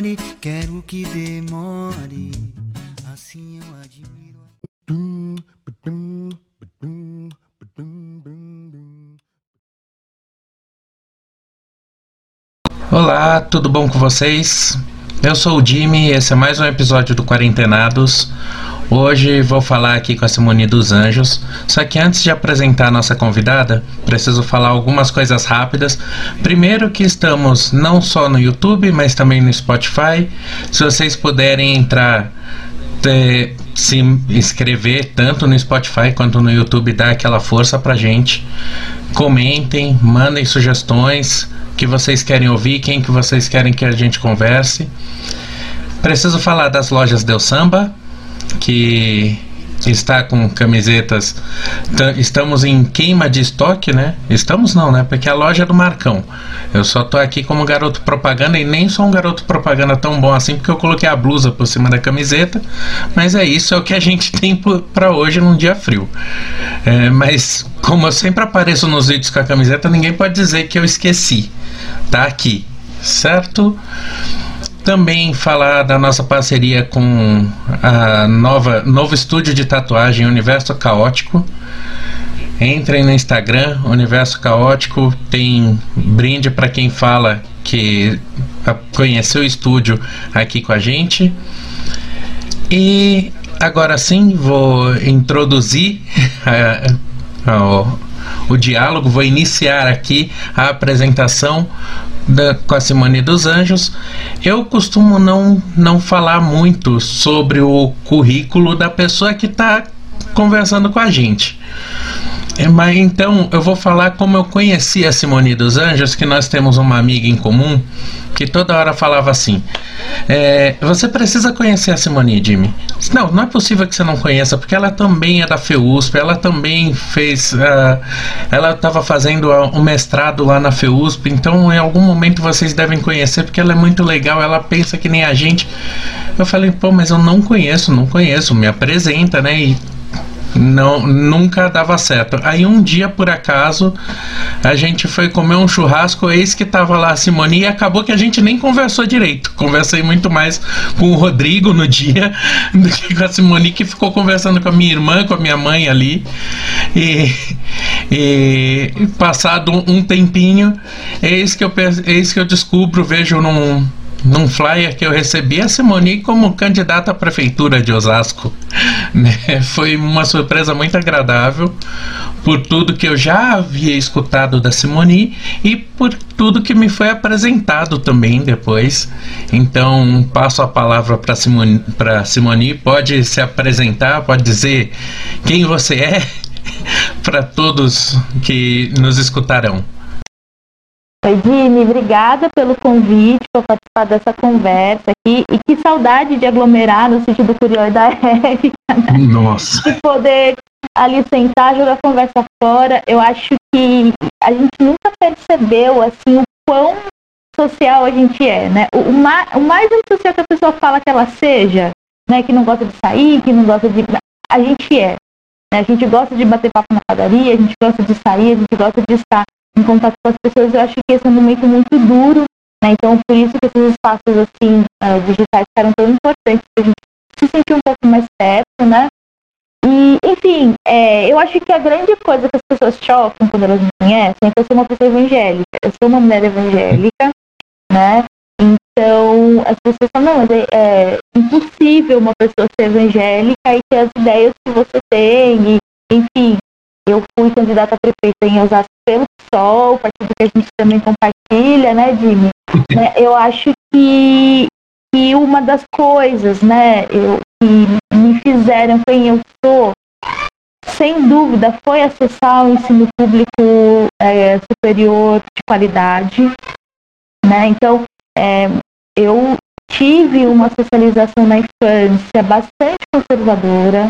pare, quero que demore. Assim eu admiro. Olá, tudo bom com vocês? Eu sou o Jimmy e esse é mais um episódio do Quarentenados. Hoje vou falar aqui com a Simone dos Anjos. Só que antes de apresentar a nossa convidada, preciso falar algumas coisas rápidas. Primeiro que estamos não só no YouTube, mas também no Spotify. Se vocês puderem entrar ter, se inscrever tanto no Spotify quanto no YouTube, dá aquela força pra gente. Comentem, mandem sugestões que vocês querem ouvir, quem que vocês querem que a gente converse. Preciso falar das lojas Del Samba, que está com camisetas. Estamos em queima de estoque, né? Estamos não, né? Porque a loja é do Marcão. Eu só tô aqui como garoto propaganda e nem sou um garoto propaganda tão bom assim porque eu coloquei a blusa por cima da camiseta. Mas é isso, é o que a gente tem para hoje num dia frio. É, mas como eu sempre apareço nos vídeos com a camiseta, ninguém pode dizer que eu esqueci. Tá aqui, certo? Também falar da nossa parceria com a nova novo estúdio de tatuagem Universo Caótico. Entrem no Instagram, Universo Caótico, tem brinde para quem fala que conheceu o estúdio aqui com a gente. E agora sim, vou introduzir o diálogo, vou iniciar aqui a apresentação da, com a Simone dos Anjos, eu costumo não, não falar muito sobre o currículo da pessoa que está conversando com a gente. É, mas então eu vou falar como eu conheci a Simone dos Anjos, que nós temos uma amiga em comum que toda hora falava assim: é, Você precisa conhecer a Simone, Jimmy. Não, não é possível que você não conheça, porque ela também é da FEUSP, ela também fez. Uh, ela estava fazendo um mestrado lá na FEUSP, então em algum momento vocês devem conhecer, porque ela é muito legal, ela pensa que nem a gente. Eu falei, pô, mas eu não conheço, não conheço, me apresenta, né? E não nunca dava certo. Aí um dia por acaso a gente foi comer um churrasco, eis que tava lá a Simone e acabou que a gente nem conversou direito. Conversei muito mais com o Rodrigo no dia do que com a Simone que ficou conversando com a minha irmã, com a minha mãe ali. E, e passado um tempinho, eis que eu eis que eu descubro, vejo num num flyer que eu recebi a Simone como candidata à prefeitura de Osasco. Né? Foi uma surpresa muito agradável por tudo que eu já havia escutado da Simone e por tudo que me foi apresentado também depois. Então passo a palavra para Simone, para Simone, pode se apresentar, pode dizer quem você é para todos que nos escutarão. Oi, Dini, obrigada pelo convite, por participar dessa conversa aqui. E que saudade de aglomerar no sítio do Curió e da Érica. Né? Nossa. De poder ali sentar, jogar a conversa fora. Eu acho que a gente nunca percebeu, assim, o quão social a gente é, né? O, mais, o mais antissocial que a pessoa fala que ela seja, né? Que não gosta de sair, que não gosta de... A gente é. Né? A gente gosta de bater papo na padaria, a gente gosta de sair, a gente gosta de estar em contato com as pessoas, eu acho que esse é um momento muito duro, né? Então, por isso que esses espaços, assim, uh, digitais ficaram tão importantes para a gente se sentir um pouco mais perto, né? E, enfim, é, eu acho que a grande coisa que as pessoas chocam quando elas me conhecem é que eu sou uma pessoa evangélica. Eu sou uma mulher evangélica, né? Então, as pessoas falam, não, mas é, é impossível uma pessoa ser evangélica e ter as ideias que você tem, e, enfim, eu fui candidata a prefeita em Osasco pelo PSOL, partido que a gente também compartilha, né, Jimmy? É, eu acho que, que uma das coisas, né, eu, que me fizeram quem eu sou, sem dúvida, foi acessar o ensino público é, superior de qualidade, né? Então, é, eu tive uma socialização na infância bastante conservadora,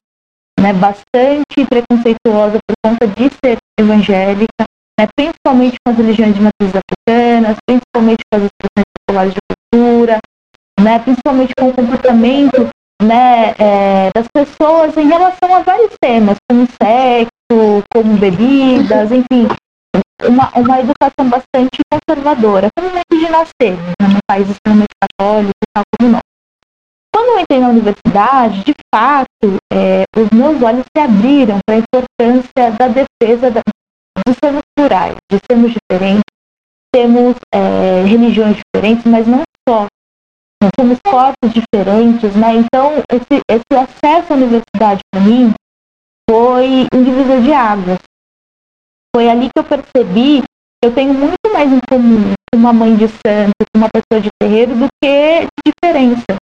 né, bastante preconceituosa por conta de ser evangélica, né, principalmente com as religiões de matriz africanas, principalmente com as expressões populares de cultura, né, principalmente com o comportamento né, é, das pessoas em relação a vários temas, como sexo, como bebidas, enfim, uma, uma educação bastante conservadora, como de nascer, na minha país extremamente católico, tal como nós. Quando eu entrei na universidade, de fato, é, os meus olhos se abriram para a importância da defesa da, plurais, de sermos diferentes, temos é, religiões diferentes, mas não só. Nós somos corpos diferentes, né? Então, esse, esse acesso à universidade para mim foi um divisor de águas. Foi ali que eu percebi que eu tenho muito mais em comum com uma mãe de santo, com uma pessoa de terreiro, do que diferença.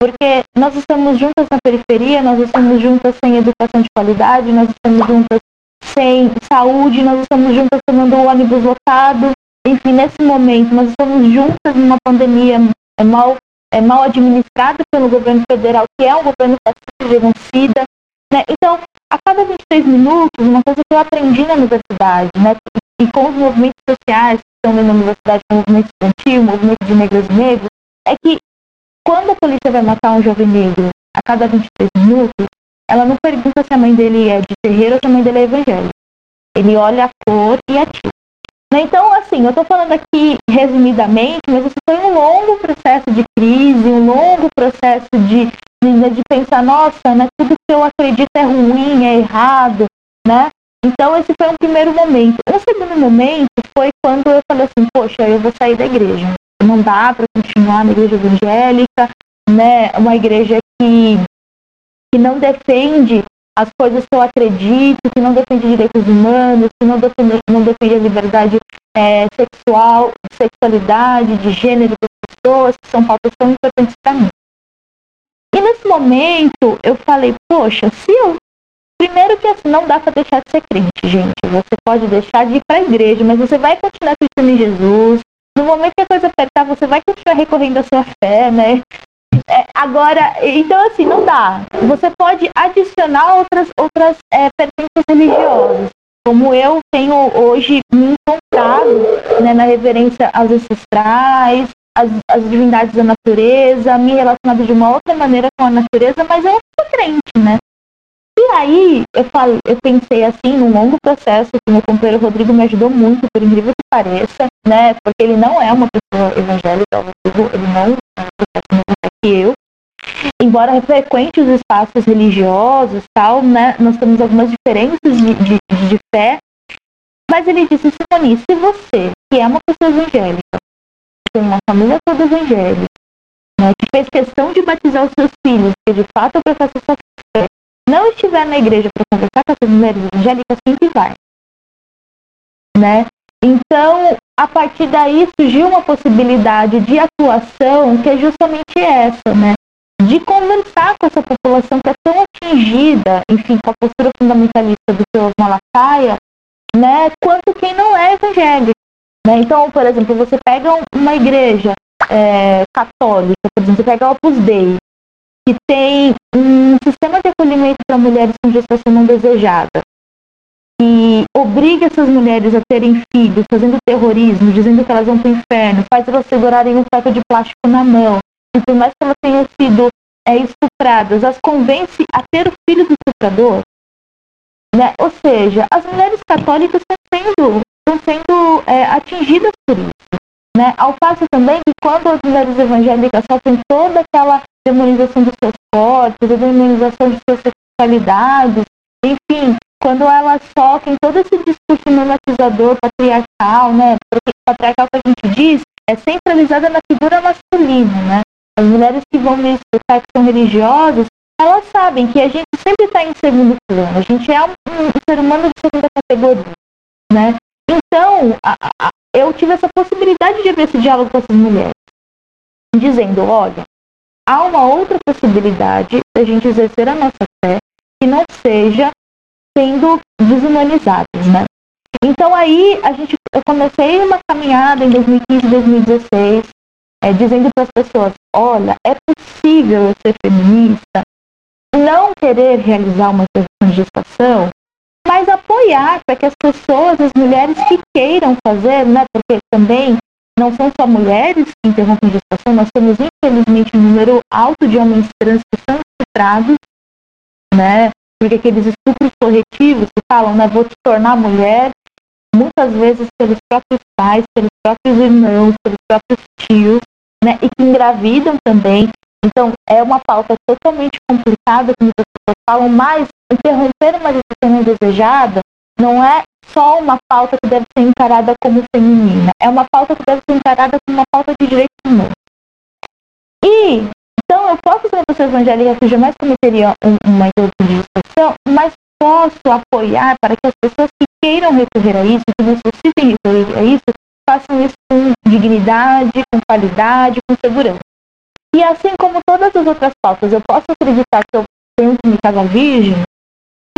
Porque nós estamos juntas na periferia, nós estamos juntas sem educação de qualidade, nós estamos juntas sem saúde, nós estamos juntas tomando o ônibus lotado. Enfim, nesse momento, nós estamos juntas numa pandemia é mal, é mal administrada pelo governo federal, que é um governo fascista, genocida. Né? Então, a cada 23 minutos, uma coisa que eu aprendi na universidade, né? e com os movimentos sociais que estão na universidade, o movimento estudantil, o movimento de negras e negros, é que quando a polícia vai matar um jovem negro a cada 23 minutos, ela não pergunta se a mãe dele é de terreiro ou se a mãe dele é evangélica. Ele olha a cor e atira. Né? Então, assim, eu estou falando aqui resumidamente, mas isso foi um longo processo de crise, um longo processo de, de, de pensar, nossa, né, tudo que eu acredito é ruim, é errado, né? Então, esse foi um primeiro momento. Um segundo momento foi quando eu falei assim, poxa, eu vou sair da igreja. Não dá para continuar na igreja evangélica, né? Uma igreja que, que não defende as coisas que eu acredito, que não defende direitos humanos, que não defende, não defende a liberdade é, sexual, sexualidade, de gênero das pessoas, que são pautas tão importantes para mim. E nesse momento eu falei, poxa, se eu. Primeiro que assim, não dá para deixar de ser crente, gente. Você pode deixar de ir para a igreja, mas você vai continuar acreditando em Jesus. No momento que a coisa apertar, você vai continuar recorrendo à sua fé, né? É, agora, então assim, não dá. Você pode adicionar outras, outras é, religiosas, como eu tenho hoje me encontrado né, na reverência aos ancestrais, às, às divindades da natureza, me relacionado de uma outra maneira com a natureza, mas eu sou crente, né? E aí eu falei, eu pensei assim, num longo processo, que meu companheiro Rodrigo me ajudou muito, por incrível que pareça, né? Porque ele não é uma pessoa evangélica, ele não é que eu. Embora frequente os espaços religiosos, tal, né? Nós temos algumas diferenças de, de, de fé. Mas ele disse, Simone, se você, que é uma pessoa evangélica, tem uma família toda evangélica, né, que fez questão de batizar os seus filhos, que de fato professa sua fé, não estiver na igreja para conversar com essas mulheres evangélicas, sempre vai. Né? Então, a partir daí surgiu uma possibilidade de atuação que é justamente essa, né? De conversar com essa população que é tão atingida, enfim, com a postura fundamentalista do seu Malafaia, né? Quanto quem não é evangélico. Né? Então, por exemplo, você pega uma igreja é, católica, por exemplo, você pega o Opus Dei, que tem um sistema de acolhimento para mulheres com gestação não desejada, e obriga essas mulheres a terem filhos, fazendo terrorismo, dizendo que elas vão para o inferno, faz elas segurarem um saco de plástico na mão, e por mais que elas tenham sido é, estupradas, as convence a ter o filho do estuprador. Né? Ou seja, as mulheres católicas estão sendo, estão sendo é, atingidas por isso. Né? Ao passo também que quando as mulheres evangélicas sofrem toda aquela demonização dos seus corpos, a demonização de suas sexualidades, enfim, quando elas sofrem todo esse discurso normatizador patriarcal, né? Patriarcal que a gente diz é centralizada na figura masculina, né? As mulheres que vão me explicar que são religiosas, elas sabem que a gente sempre está em segundo plano, a gente é um, um, ser humano de segunda categoria, né? Então, a, a, eu tive essa possibilidade de abrir esse diálogo com essas mulheres, dizendo, olha, há uma outra possibilidade da gente exercer a nossa fé que não seja sendo desumanizados, né? Então aí a gente, eu comecei uma caminhada em 2015, 2016, é, dizendo para as pessoas, olha, é possível eu ser feminista, não querer realizar uma gestação, mas apoiar para que as pessoas, as mulheres que queiram fazer, né? Porque também não são só mulheres que interrompem gestação, nós temos infelizmente um número alto de homens trans que são estuprados, né? Porque aqueles estupros corretivos que falam, né, vou te tornar mulher, muitas vezes pelos próprios pais, pelos próprios irmãos, pelos próprios tios, né, e que engravidam também. Então, é uma pauta totalmente complicada, como as pessoas falam, mas interromper uma gestação não desejada não é só uma pauta que deve ser encarada como feminina, é uma pauta que deve ser encarada como uma pauta de direitos humanos. E, uma pessoa evangélica que jamais cometeria um, uma introdução mas posso apoiar para que as pessoas que queiram recorrer a isso, que necessitem recorrer a isso, façam isso com dignidade, com qualidade, com segurança. E assim como todas as outras pautas, eu posso acreditar que eu tenho que me casar virgem,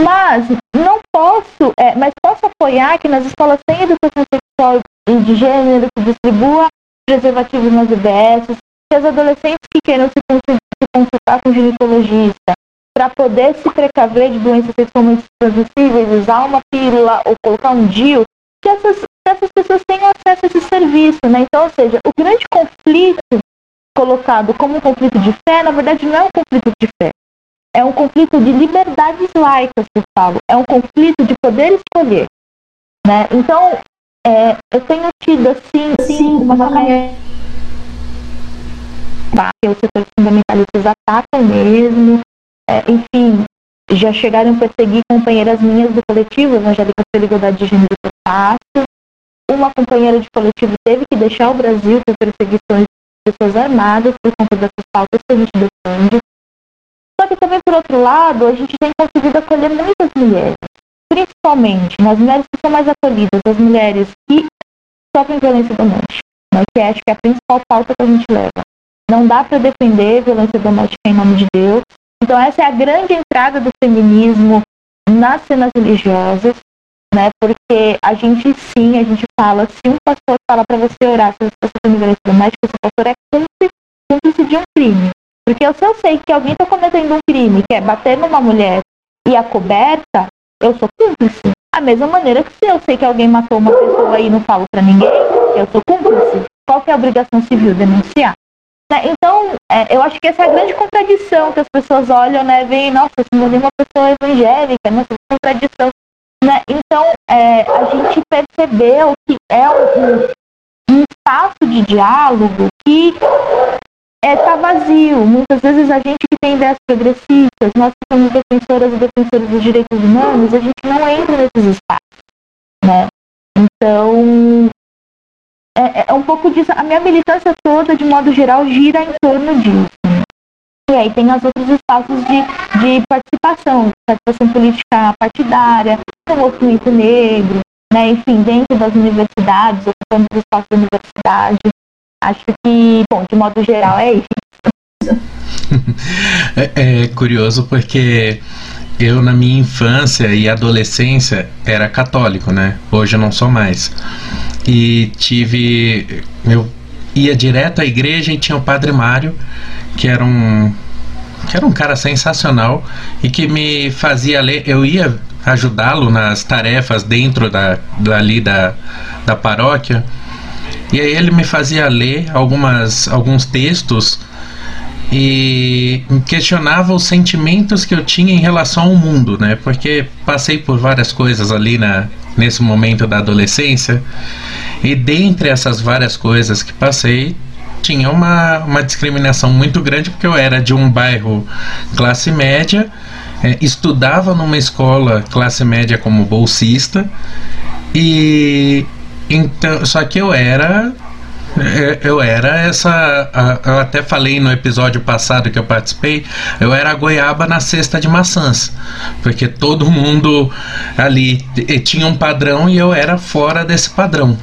mas não posso, é, mas posso apoiar que nas escolas tem educação sexual e de gênero, que distribua preservativos nas EBS, que as adolescentes que queiram se consultar com o ginecologista para poder se precaver de doenças sexualmente transmissíveis, usar uma pílula ou colocar um DIU, que essas, que essas pessoas tenham acesso a esse serviço, né? Então, ou seja, o grande conflito colocado como um conflito de fé, na verdade não é um conflito de fé. É um conflito de liberdades laicas, que eu falo. É um conflito de poder escolher. Né? Então, é, eu tenho tido, assim, sim, uma caminhada que os setores fundamentalistas atacam mesmo. É, enfim, já chegaram a perseguir companheiras minhas do coletivo Evangélica pela Igualdade de Gênero e Fácil. Uma companheira de coletivo teve que deixar o Brasil por perseguições de pessoas armadas por conta dessas pautas que a gente defende. Só que também, por outro lado, a gente tem conseguido acolher muitas mulheres, principalmente nas mulheres que são mais acolhidas, as mulheres que sofrem violência doméstica, né, que acho que é a principal pauta que a gente leva. Não dá para defender violência doméstica em nome de Deus. Então, essa é a grande entrada do feminismo nas cenas religiosas, né? Porque a gente sim, a gente fala, se um pastor fala para você orar se você está sofrendo violência doméstica, esse pastor é cúmplice, cúmplice de um crime. Porque se eu sei que alguém está cometendo um crime, que é bater numa mulher e a coberta, eu sou cúmplice. Da mesma maneira que se eu sei que alguém matou uma pessoa e não falo para ninguém, eu sou cúmplice. Qual que é a obrigação civil? Denunciar. Né? Então, é, eu acho que essa é a grande contradição que as pessoas olham, né? Veem, nossa, se não uma pessoa evangélica, nossa, contradição. Né? Então, é, a gente percebeu que é um, um espaço de diálogo que está é, tá vazio. Muitas vezes a gente que tem ideias progressistas, nós que somos defensoras e defensores dos direitos humanos, a gente não entra nesses espaços. Né? Então, é, é um pouco disso. A minha militância toda, de modo geral, gira em torno disso. E aí tem os outros espaços de, de participação, participação política partidária, o movimento negro, né? enfim, dentro das universidades, ocupando os espaços da universidade. Acho que, bom, de modo geral é isso. é, é curioso porque eu na minha infância e adolescência era católico, né? Hoje eu não sou mais. E tive. Eu ia direto à igreja e tinha o Padre Mário, que era um. que era um cara sensacional e que me fazia ler. Eu ia ajudá-lo nas tarefas dentro da, dali da, da paróquia e aí ele me fazia ler algumas, alguns textos e questionava os sentimentos que eu tinha em relação ao mundo, né? Porque passei por várias coisas ali na, nesse momento da adolescência e dentre essas várias coisas que passei tinha uma, uma discriminação muito grande porque eu era de um bairro classe média, é, estudava numa escola classe média como bolsista e então, só que eu era eu era essa. Eu até falei no episódio passado que eu participei, eu era a goiaba na cesta de maçãs. Porque todo mundo ali tinha um padrão e eu era fora desse padrão.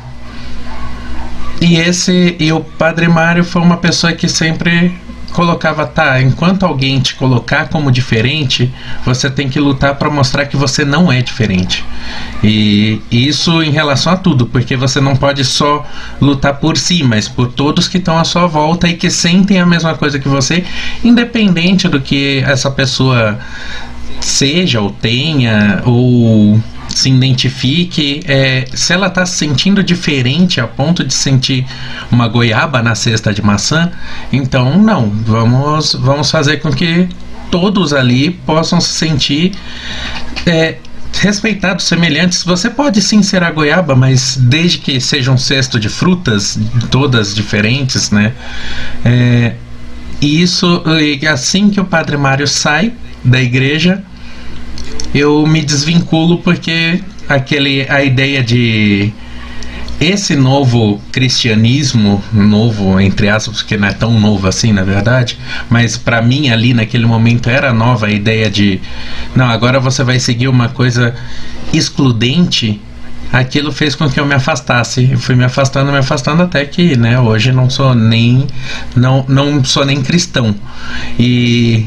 E esse. E o Padre Mário foi uma pessoa que sempre colocava, tá, enquanto alguém te colocar como diferente, você tem que lutar para mostrar que você não é diferente. E isso em relação a tudo, porque você não pode só lutar por si, mas por todos que estão à sua volta e que sentem a mesma coisa que você, independente do que essa pessoa seja ou tenha ou se identifique. É, se ela está se sentindo diferente a ponto de sentir uma goiaba na cesta de maçã, então não. Vamos, vamos fazer com que todos ali possam se sentir. É, respeitados, semelhantes. Você pode sim ser a goiaba, mas desde que seja um cesto de frutas, todas diferentes, né? É, e isso, assim que o Padre Mário sai da igreja, eu me desvinculo porque aquele a ideia de esse novo cristianismo, novo entre aspas, porque não é tão novo assim, na verdade, mas para mim ali naquele momento era nova a ideia de não, agora você vai seguir uma coisa excludente. Aquilo fez com que eu me afastasse, eu fui me afastando, me afastando até que, né, hoje não sou nem não não sou nem cristão. E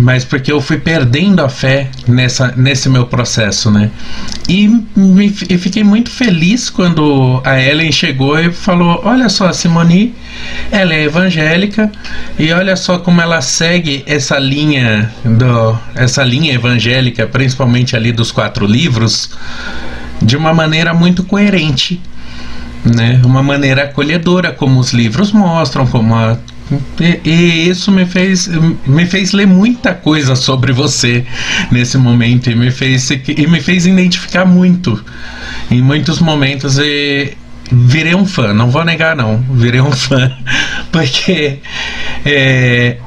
mas porque eu fui perdendo a fé nessa, nesse meu processo, né? E, me, e fiquei muito feliz quando a Ellen chegou e falou: Olha só, a Simone, ela é evangélica e olha só como ela segue essa linha do, essa linha evangélica, principalmente ali dos quatro livros, de uma maneira muito coerente. Né? Uma maneira acolhedora, como os livros mostram, como a e, isso me fez, me fez ler muita coisa sobre você nesse momento e me fez, e me fez identificar muito em muitos momentos e virei um fã, não vou negar não, virei um fã, porque é,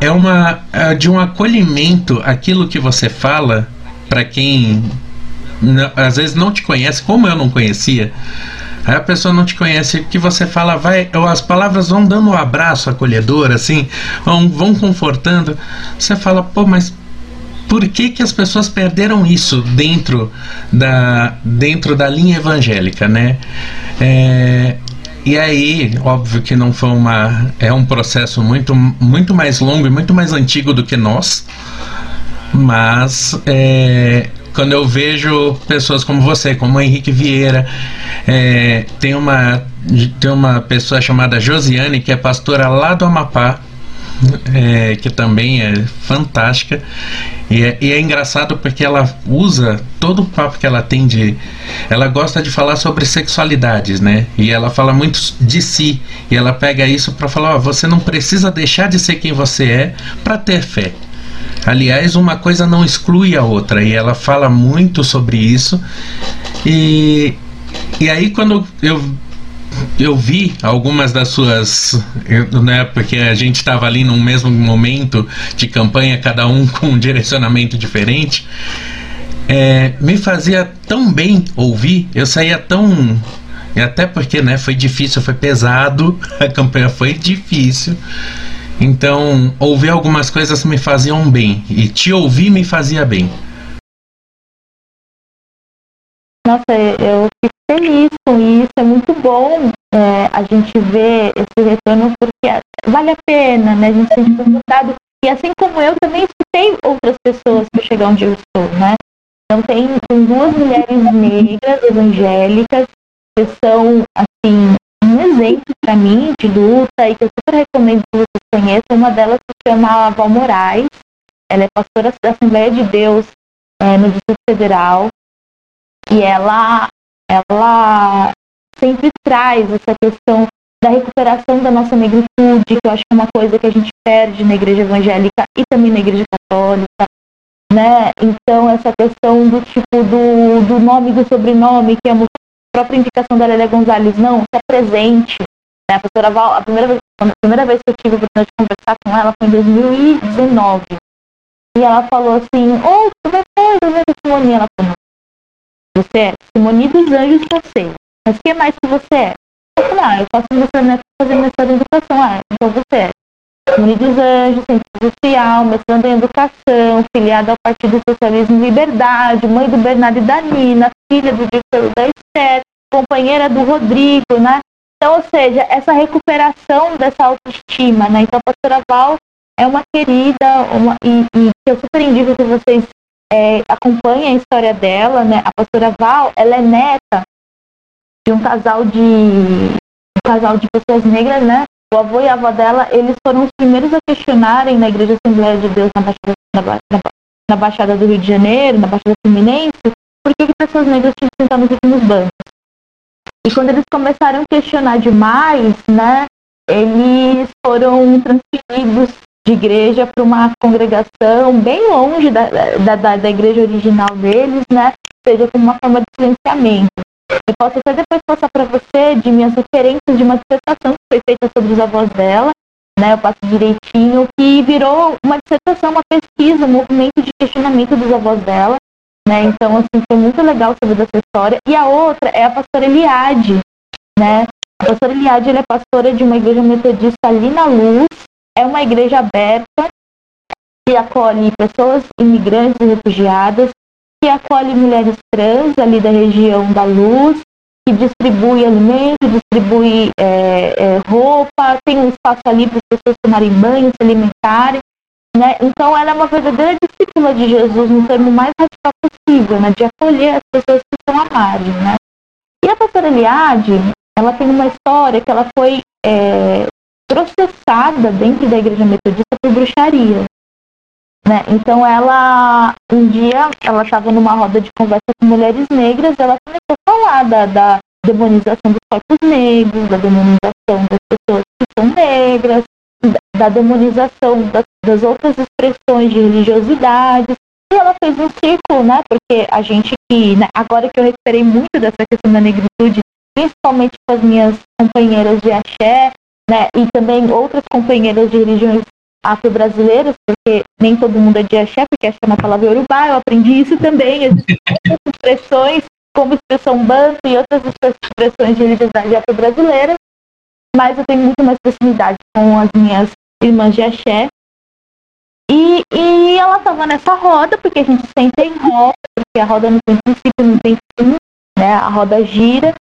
é uma é de um acolhimento aquilo que você fala para quem às vezes não te conhece, como eu não conhecia Aí a pessoa não te conhece, que você fala, vai, as palavras vão dando um abraço acolhedor, assim, vão, vão confortando. Você fala, pô, mas por que, que as pessoas perderam isso dentro da, dentro da linha evangélica, né? É, e aí, óbvio que não foi uma. É um processo muito, muito mais longo e muito mais antigo do que nós. Mas é, quando eu vejo pessoas como você, como Henrique Vieira, é, tem, uma, tem uma pessoa chamada Josiane, que é pastora lá do Amapá, é, que também é fantástica. E é, e é, engraçado porque ela usa todo o papo que ela tem de. Ela gosta de falar sobre sexualidades, né? E ela fala muito de si. E ela pega isso para falar: ó, você não precisa deixar de ser quem você é para ter fé. Aliás, uma coisa não exclui a outra e ela fala muito sobre isso. E, e aí, quando eu eu vi algumas das suas, né, porque a gente estava ali no mesmo momento de campanha, cada um com um direcionamento diferente. É, me fazia tão bem ouvir, eu saía tão. Até porque né, foi difícil, foi pesado, a campanha foi difícil. Então, ouvir algumas coisas me faziam bem e te ouvir me fazia bem. Nossa, eu fico feliz com isso, é muito bom é, a gente ver esse retorno porque vale a pena, né? A gente sente resultado. E assim como eu, também escutei outras pessoas para chegar onde eu estou, né? Então tem, tem duas mulheres negras evangélicas que são assim um exemplo para mim de luta e que eu super recomendo que vocês conheçam. Uma delas se chama Val Moraes. Ela é pastora da Assembleia de Deus é, no Distrito Federal. E ela, ela sempre traz essa questão da recuperação da nossa negritude, que eu acho que é uma coisa que a gente perde na igreja evangélica e também na igreja católica. Né? Então, essa questão do tipo do, do nome e do sobrenome, que é própria indicação da Lélia Gonzalez, não, está presente. Né? A professora Val, a primeira, vez, a primeira vez que eu tive a oportunidade de conversar com ela foi em 2019. E ela falou assim, ô, oh, como é que é? Simone? Ela falou, você é Simone dos Anjos você. Mas quem mais que você é? Eu falei, ah, eu faço mestrado, fazer mestrado em educação. Ah, então você é Simone dos Anjos, Centro Social, mestrando em educação, filiada ao Partido Socialismo e Liberdade, mãe do Bernardo e da Nina, filha do diretor da Esther, companheira do Rodrigo, né? Então, ou seja, essa recuperação dessa autoestima, né? Então, a pastora Val é uma querida uma, e, e eu super indico que vocês é, acompanhem a história dela, né? A pastora Val, ela é neta de um casal de um casal de pessoas negras, né? O avô e a avó dela, eles foram os primeiros a questionarem na Igreja Assembleia de Deus na Baixada, na, na, na Baixada do Rio de Janeiro, na Baixada Fluminense, por que, que pessoas negras tinham que sentar nos últimos bancos. E quando eles começaram a questionar demais, né, eles foram transferidos de igreja para uma congregação bem longe da, da, da, igreja original deles, né? Seja como uma forma de silenciamento. Eu posso até depois passar para você de minhas referências de uma dissertação que foi feita sobre os avós dela, né? Eu passo direitinho, que virou uma dissertação, uma pesquisa, um movimento de questionamento dos avós dela, né? Então, assim, foi muito legal saber dessa história. E a outra é a pastora Eliade, né? A pastora Eliade, ela é pastora de uma igreja metodista ali na Luz, é uma igreja aberta que acolhe pessoas imigrantes e refugiadas, que acolhe mulheres trans ali da região da Luz, que distribui alimento, distribui é, é, roupa, tem um espaço ali para as pessoas tomarem banho, se alimentarem. Né? Então ela é uma verdadeira discípula de Jesus no termo mais radical possível, né? de acolher as pessoas que estão à margem. Né? E a pastora Eliade, ela tem uma história que ela foi é, processada dentro da igreja metodista por bruxaria. Né? Então ela, um dia, ela estava numa roda de conversa com mulheres negras, ela começou a falar da, da demonização dos corpos negros, da demonização das pessoas que são negras, da demonização das, das outras expressões de religiosidade. E ela fez um círculo, né? Porque a gente que, né, agora que eu recuperei muito dessa questão da negritude, principalmente com as minhas companheiras de axé, né? E também outras companheiras de religiões afro-brasileiras, porque nem todo mundo é de axé, porque axé é uma palavra urubá, eu aprendi isso também, existem expressões, como expressão banto e outras expressões de religiosidade afro-brasileira, mas eu tenho muito mais proximidade com as minhas irmãs de axé. E, e ela estava nessa roda, porque a gente senta em roda, porque a roda não tem princípio, não tem fim, né? A roda gira.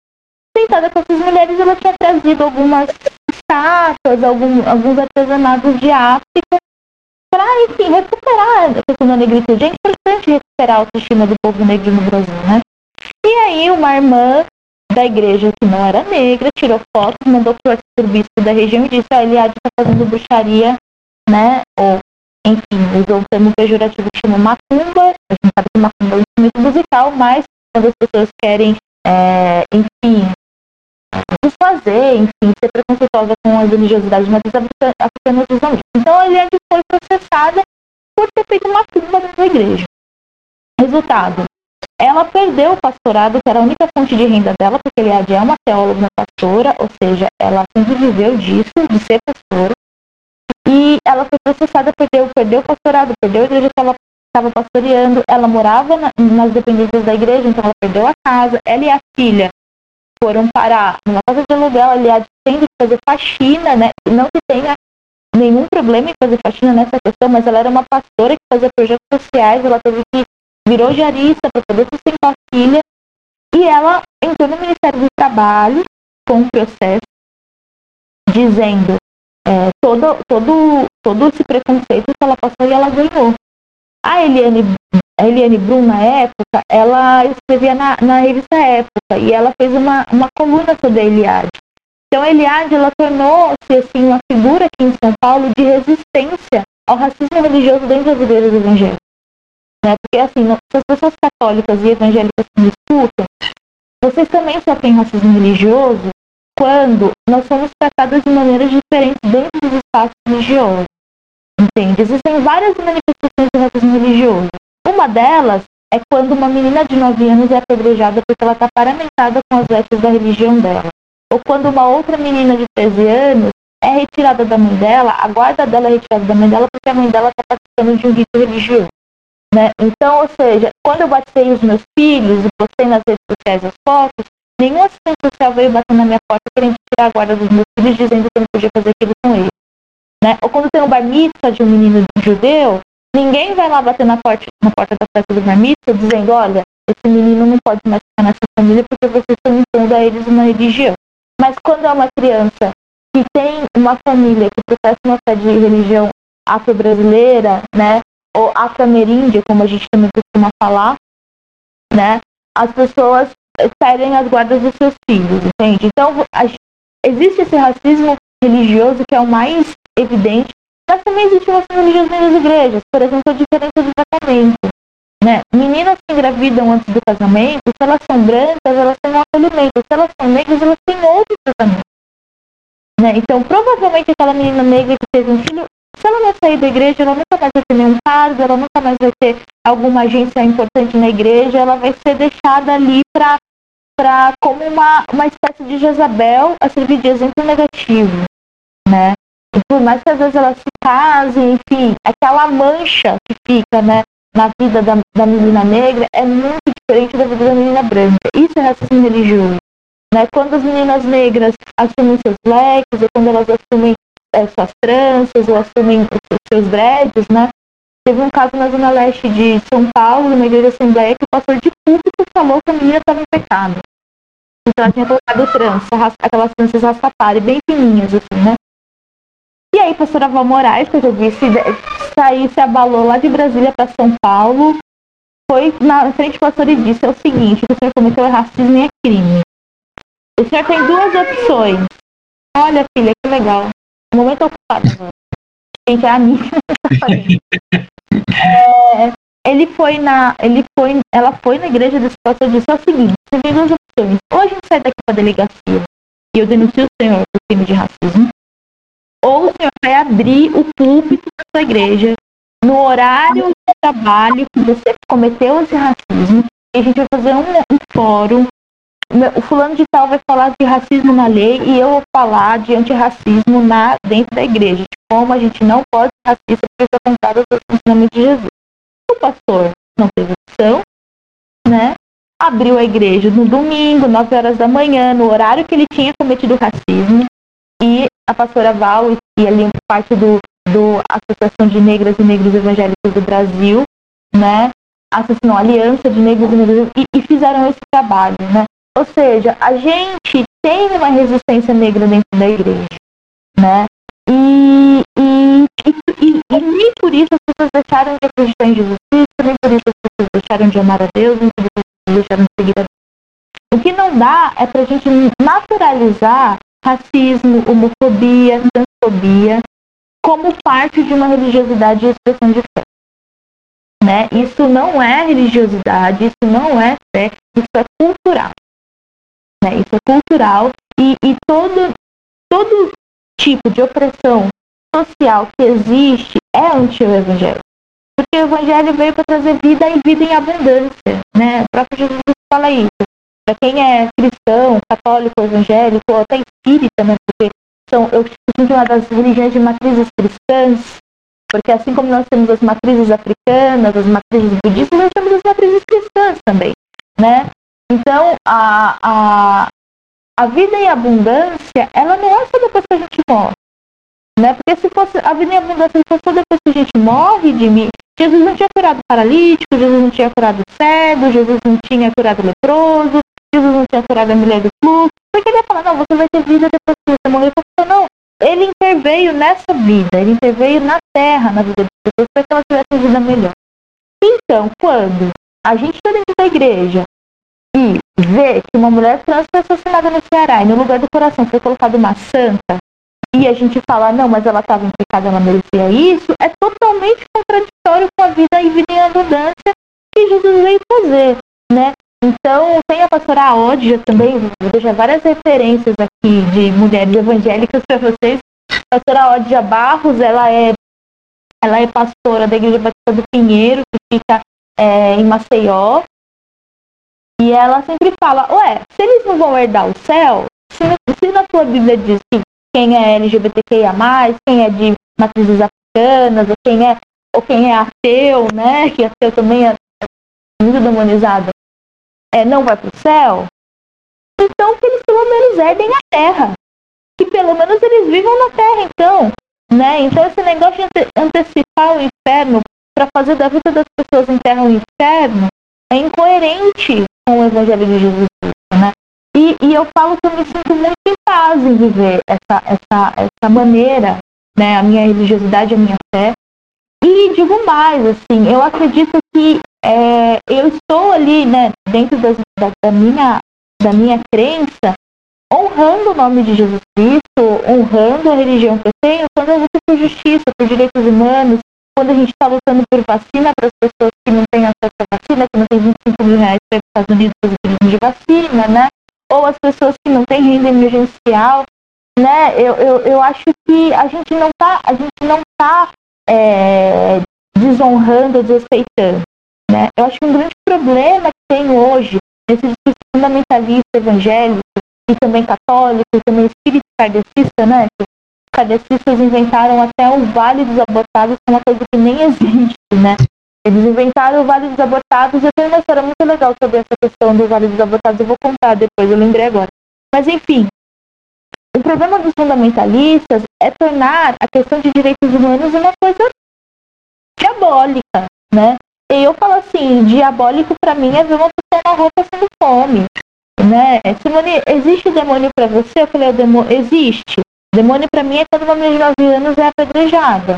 Sentada com essas mulheres, ela tinha trazido algumas estátuas, algum, alguns artesanatos de África, para, enfim, recuperar a questão da negritude. É importante recuperar a autoestima do povo negro no Brasil, né? E aí uma irmã da igreja que não era negra, tirou foto, mandou pro arcebispo da região e disse, ah, ele há de estar fazendo bruxaria, né? Ou, enfim, usou um termo pejorativo que chama macumba, a gente sabe que macumba é um instrumento musical, mas quando as pessoas querem, é, enfim, desfazer, enfim, ser preconceituosa com as religiosidades matrizes africanas usam isso. Então a Eliade foi processada por ter feito macumba da igreja. Resultado, ela perdeu o pastorado, que era a única fonte de renda dela, porque Eliade é uma teóloga, pastora, ou seja, ela sempre viveu disso, de ser pastora. E ela foi processada, perdeu, perdeu o pastorado, perdeu a igreja que ela estava pastoreando, ela morava na, nas dependências da igreja, então ela perdeu a casa, ela e a filha foram parar numa casa de aluguel, aliás, tendo que fazer faxina, né? Não que tenha nenhum problema em fazer faxina nessa questão, mas ela era uma pastora que fazia projetos sociais, ela teve que virou diarista para poder sustentar a filha, e ela entrou no Ministério do Trabalho com um processo dizendo é, todo, todo, todo esse preconceito que ela passou e ela ganhou. A Eliane a Eliane Brum, na época, ela escrevia na, na revista Época e ela fez uma, uma coluna sobre a Eliade. Então, a Eliade, ela tornou-se, assim, uma figura aqui em São Paulo de resistência ao racismo religioso dentro das igrejas evangélicas. Né? Porque, assim, se as pessoas católicas e evangélicas me escutam, vocês também sofrem racismo religioso quando nós somos tratados de maneiras diferentes dentro dos espaços religiosos. Entende? Existem várias manifestações de racismo religioso. Uma delas é quando uma menina de 9 anos é apedrejada porque ela está paramentada com as vestes da religião dela. Ou quando uma outra menina de 13 anos é retirada da mãe dela, a guarda dela é retirada da mãe dela porque a mãe dela está participando de um rito religioso. Né? Então, ou seja, quando eu batei os meus filhos e postei nas redes sociais as fotos, nenhum assistente social veio bater na minha porta querendo tirar a guarda dos meus filhos dizendo que eu não podia fazer aquilo com eles. Né? Ou quando tem um bar mitzvah de um menino judeu, Ninguém vai lá bater na porta, na porta da festa do marmita dizendo, olha, esse menino não pode mais ficar nessa família porque vocês estão impondo a eles uma religião. Mas quando é uma criança que tem uma família que professa uma fé de religião afro-brasileira, né, ou afro-ameríndia, como a gente também costuma falar, né, as pessoas pedem as guardas dos seus filhos, entende? Então, a, existe esse racismo religioso que é o mais evidente mas também existe uma religião nas igrejas, por exemplo, a diferença de tratamento. Né? Meninas que engravidam antes do casamento, se elas são brancas, elas têm um acolhimento. Se elas são negras, elas têm outro tratamento. Né? Então, provavelmente aquela menina negra que teve um filho, ela vai sair da igreja, ela nunca mais vai ter nenhum cargo, ela nunca mais vai ter alguma agência importante na igreja, ela vai ser deixada ali para para como uma, uma espécie de Jezabel a servir de exemplo negativo, né? E por mais que às vezes ela se case, enfim, aquela mancha que fica, né, na vida da, da menina negra é muito diferente da vida da menina branca. Isso é racismo religioso. Né? Quando as meninas negras assumem seus blacks, ou quando elas assumem suas tranças, ou assumem os seus dreads, né? Teve um caso na Zona Leste de São Paulo, na igreja Assembleia, que o pastor de público falou que a menina estava em pecado. Então ela tinha colocado trança, aquelas tranças rastapari, bem fininhas, assim, né? E aí, pastora Val Moraes, que eu já disse, saiu, se abalou lá de Brasília para São Paulo, foi na frente do pastor e disse é o seguinte, o senhor cometeu racismo e é crime. O senhor tem duas opções. Olha, filha, que legal. Momento ocupado. Gente, é amiga. é, ele foi na. Ele foi, ela foi na igreja desse pastor e disse é o seguinte: você tem duas opções. Ou a gente sai daqui para a delegacia e eu denuncio o senhor por crime de racismo, ou o senhor vai abrir o púlpito da sua igreja no horário de trabalho que você cometeu esse racismo e a gente vai fazer um, um fórum. O fulano de tal vai falar de racismo na lei e eu vou falar de antirracismo na, dentro da igreja, de como a gente não pode ser racista porque está contado os ensinamentos de Jesus. O pastor não teve opção, né? Abriu a igreja no domingo, 9 horas da manhã, no horário que ele tinha cometido racismo, e a pastora Val e ali parte do, do Associação de Negras e Negros Evangélicos do Brasil, né, assassinou a Aliança de Negros e Negros e, e fizeram esse trabalho, né. Ou seja, a gente tem uma resistência negra dentro da igreja, né, e, e, e, e, nem por isso as pessoas deixaram de acreditar em Jesus Cristo, nem por isso as pessoas deixaram de amar a Deus, nem por isso as pessoas deixaram de seguir a Deus. O que não dá é para a gente naturalizar racismo, homofobia, transfobia, como parte de uma religiosidade e expressão de fé. Né? Isso não é religiosidade, isso não é fé, isso é cultural. Né? Isso é cultural e, e todo, todo tipo de opressão social que existe é anti-evangelho. Porque o evangelho veio para trazer vida e vida em abundância. Né? O próprio Jesus fala isso. Para quem é cristão, católico, evangélico, ou até espírita, né? Porque são, eu costumo chamar das religiões de matrizes cristãs, porque assim como nós temos as matrizes africanas, as matrizes budistas, nós temos as matrizes cristãs também, né? Então, a, a, a vida em abundância, ela não é só depois que a gente morre, né? Porque se fosse a vida em abundância, se fosse só depois que a gente morre de mim, Jesus não tinha curado paralítico, Jesus não tinha curado cego, Jesus não tinha curado leproso, Jesus não tinha curado a mulher do fluxo, porque ele ia falar, não, você vai ter vida depois que você morrer. Ele não, ele interveio nessa vida, ele interveio na terra, na vida das pessoas, para que elas tivessem vida melhor. Então, quando a gente está dentro da igreja vê que uma mulher trans foi assassinada no Ceará e no lugar do coração foi colocada uma santa, e a gente fala, não, mas ela estava em pecado, ela merecia isso, é totalmente contraditório com a vida e vida em abundância que Jesus veio fazer, né? Então, tem a pastora Ódia também, vou deixar várias referências aqui de mulheres evangélicas para vocês. A pastora Ódia Barros, ela é, ela é pastora da Igreja Batista do Pinheiro, que fica é, em Maceió. E ela sempre fala, ué, se eles não vão herdar o céu, se, se na sua Bíblia diz que quem é LGBTQIA+, quem é de matrizes africanas, ou quem é, ou quem é ateu, né, que ateu também é muito demonizado, é, não vai para o céu, então que eles pelo menos herdem a terra. Que pelo menos eles vivam na terra, então. Né? Então esse negócio de ante antecipar o inferno para fazer da vida das pessoas em terra um inferno é incoerente evangelho de Jesus né? E, e, eu falo que eu me sinto muito em em viver essa, essa, essa maneira, né? A minha religiosidade, a minha fé. E digo mais, assim, eu acredito que é, eu estou ali, né, dentro das, da, da, minha, da minha crença, honrando o nome de Jesus Cristo, honrando a religião que eu tenho, quando eu luto por justiça, por direitos humanos, quando a gente está lutando por vacina para as pessoas que não têm acesso à vacina, que não têm 25 mil reais para os Estados Unidos fazer turismo de vacina, né? Ou as pessoas que não têm renda emergencial, né? Eu, eu, eu acho que a gente não está, a gente não tá é, desonrando, desrespeitando. Né? Eu acho que um grande problema que tem hoje, nesse discurso fundamentalista evangélico, e também católico, e também espírito kardecista, né? Os kardecistas inventaram até o Vale dos Abortados, que é uma coisa que nem existe, né? Eles inventaram o Vale dos Abortados, eu tenho uma história muito legal sobre essa questão do Vale dos Abortados, eu vou contar depois, eu lembrei agora. Mas enfim, o problema dos fundamentalistas é tornar a questão de direitos humanos uma coisa diabólica, né? E eu falo assim, diabólico para mim é ver uma pessoa na rua passando fome, né? Simone, existe demônio para você? Eu falei, o demônio existe. Demônio para mim é quando uma menina de 9 anos é apedrejada.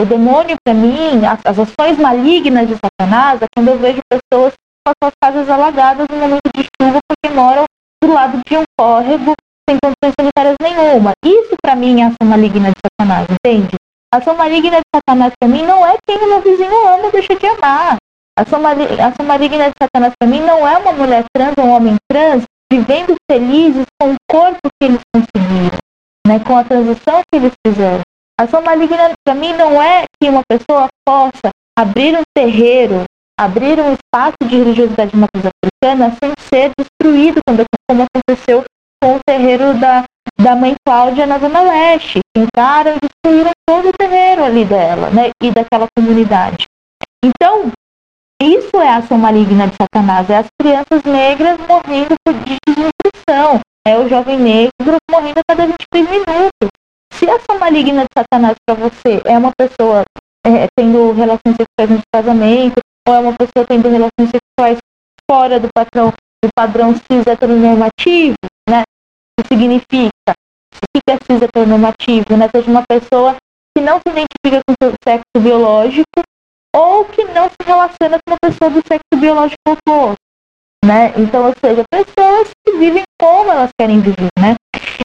O demônio para mim, as, ações malignas de Satanás é quando eu vejo pessoas com as suas casas alagadas no momento de chuva porque moram do lado de um córrego sem condições sanitárias nenhuma. Isso para mim é ação maligna de Satanás, entende? Ação maligna de Satanás para mim não é quem o meu vizinho ama ou deixa de amar. Ação, ação maligna de Satanás para mim não é uma mulher trans ou um homem trans vivendo felizes com o corpo que eles conseguiram, né, com a transição que eles fizeram. Ação maligna para mim não é que uma pessoa possa abrir um terreiro, abrir um espaço de religiosidade de matriz africana sem ser destruído, como aconteceu com o terreiro da, da mãe Cláudia na Zona Leste. Entraram e destruíram todo o terreiro ali dela, né? E daquela comunidade. Então, isso é a ação maligna de Satanás, é as crianças negras morrendo por desnutrição, é o jovem negro morrendo a cada 23 minutos. Maligna de Satanás para você é uma pessoa é, tendo relações sexuais no casamento, ou é uma pessoa tendo relações sexuais fora do padrão, do padrão cis heteronormativo, né? que significa o que é cis heteronormativo, né? Seja uma pessoa que não se identifica com seu sexo biológico ou que não se relaciona com uma pessoa do sexo biológico oposto, né? Então, ou seja, pessoas que vivem como elas querem viver, né?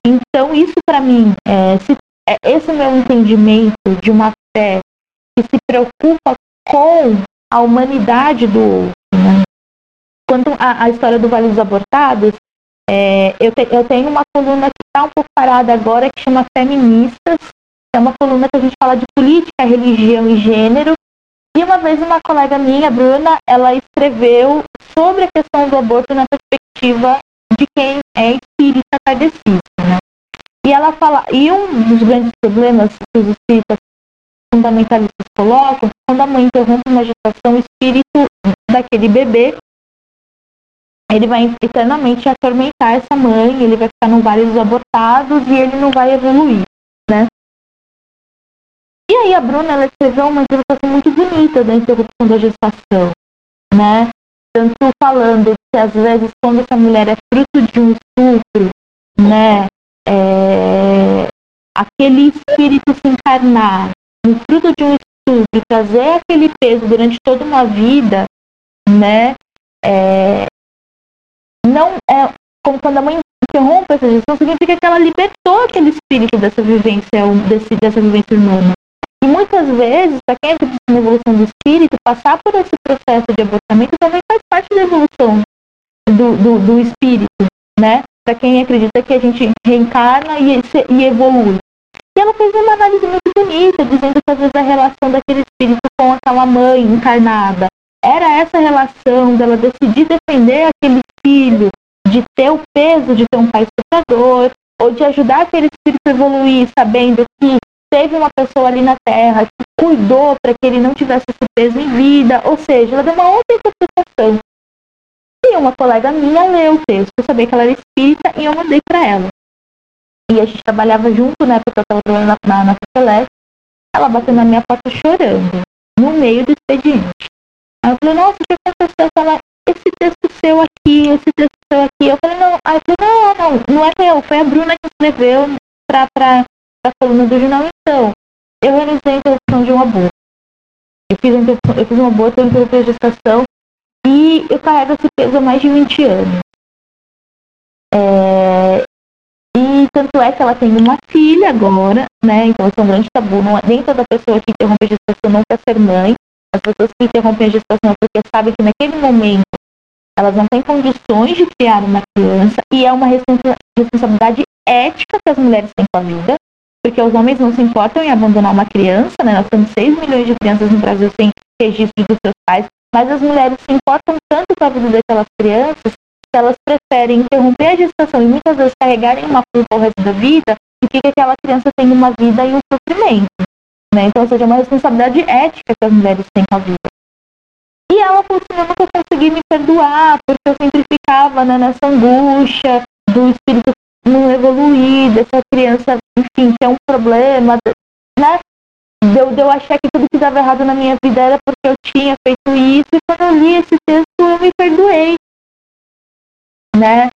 Então, isso para mim, é, se, é, esse meu entendimento de uma fé que se preocupa com a humanidade do outro, né? Quanto à, história do Vale dos Abortados, é, eu, te, eu, tenho uma coluna que está um pouco parada agora, que chama Feministas. É uma coluna que a gente fala de política, religião e gênero. E uma vez uma colega minha, Bruna, ela escreveu sobre a questão do aborto na perspectiva de quem é espírita kardecista? E ela fala, e um dos grandes problemas que os espíritas fundamentalistas colocam, quando a mãe interrompe uma gestação, o espírito daquele bebê ele vai eternamente atormentar essa mãe, ele vai ficar no vale dos abortados e ele não vai evoluir, né? E aí a Bruna ela escreveu uma interpretação muito bonita da interrupção da gestação, né? Tanto falando que às vezes quando essa mulher é fruto de um estupro, né? É, aquele espírito se encarnar, no fruto de um estupro, trazer aquele peso durante toda uma vida, né? É, não é como quando a mãe interrompe essa gestão, significa que ela libertou aquele espírito dessa vivência, desse, dessa vivência humana. E muitas vezes, para quem acredita na evolução do espírito, passar por esse processo de abortamento também faz parte da evolução do, do, do espírito, né? Para quem acredita que a gente reencarna e, e evolui. E ela fez uma análise muito bonita, dizendo que às vezes a relação daquele espírito com aquela mãe encarnada era essa relação dela decidir defender aquele filho, de ter o peso de ter um pai suprador, ou de ajudar aquele espírito a evoluir, sabendo que teve uma pessoa ali na Terra que cuidou para que ele não tivesse esse peso em vida, ou seja, ela deu uma outra interpretação. E uma colega minha leu o texto, eu sabia que ela era espírita e eu mandei para ela. E a gente trabalhava junto, né, porque eu estava trabalhando na, na, na ela bateu na minha porta chorando, no meio do expediente. Aí eu falei, nossa, o que aconteceu? Ela, esse texto seu aqui, esse texto seu aqui. Eu falei, não, aí eu falei, não, não, não é eu, foi a Bruna que escreveu pra, pra, pra coluna do jornal. Então, eu realizei a interrupção de um aborto. Eu fiz, eu fiz um aborto, eu interrompi a gestação e eu carrego esse peso há mais de 20 anos. É, tanto é que ela tem uma filha agora, né? Então isso é um grande tabu. Não nem toda pessoa que interrompe a gestação não quer ser mãe. As pessoas que interrompem a gestação é porque sabem que naquele momento elas não têm condições de criar uma criança e é uma responsabilidade ética que as mulheres têm com a vida. porque os homens não se importam em abandonar uma criança, né? Nós temos 6 milhões de crianças no Brasil sem registro dos seus pais, mas as mulheres se importam tanto com a vida daquelas crianças elas preferem interromper a gestação e muitas vezes carregarem uma culpa ao resto da vida e que aquela criança tenha uma vida e um sofrimento. Né? Então, ou seja, é uma responsabilidade ética que as mulheres têm com a vida. E ela falou assim, eu nunca consegui me perdoar, porque eu sempre ficava né, nessa angústia do espírito não evoluir, dessa criança, enfim, ter um problema, né? Deu, de eu achar que tudo que estava errado na minha vida era porque eu tinha feito isso, e quando eu li esse texto eu me perdoei. Né?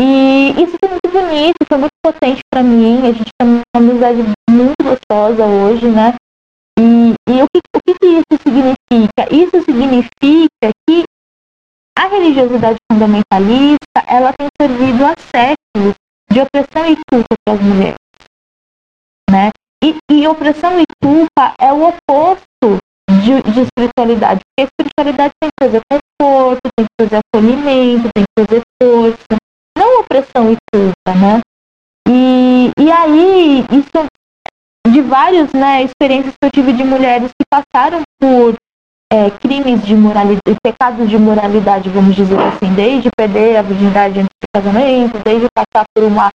E isso foi muito bonito, foi muito potente para mim. A gente tem uma amizade muito gostosa hoje, né? E, e o, que, o que isso significa? Isso significa que a religiosidade fundamentalista ela tem servido há séculos de opressão e culpa para as mulheres, né? E, e, opressão e culpa é o oposto de, de espiritualidade, porque a espiritualidade tem que trazer conforto, tem que trazer acolhimento, tem que força, não opressão e culpa, né? E, e aí, isso de várias né, experiências que eu tive de mulheres que passaram por é, crimes de moralidade, pecados de moralidade, vamos dizer assim, desde perder a virgindade antes do casamento, desde passar por uma,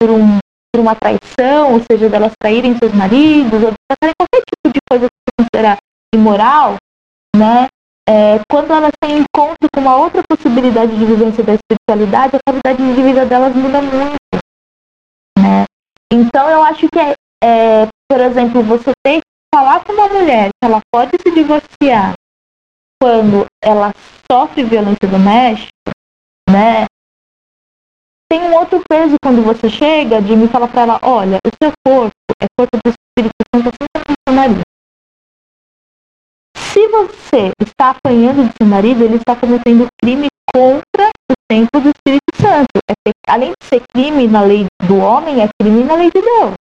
por, um, por uma traição, ou seja, delas traírem seus maridos, ou passarem qualquer tipo de coisa que se considera imoral, né? É, quando elas têm encontro com uma outra possibilidade de vivência da espiritualidade, a qualidade de vida delas muda muito. Né? Então eu acho que é, é, por exemplo, você tem que falar com uma mulher que ela pode se divorciar quando ela sofre violência doméstica, né? Tem um outro peso quando você chega de me falar para ela, olha, o seu corpo é corpo do Espírito Santo assim você está apanhando de seu marido, ele está cometendo crime contra o templo do Espírito Santo. É, além de ser crime na lei do homem, é crime na lei de Deus.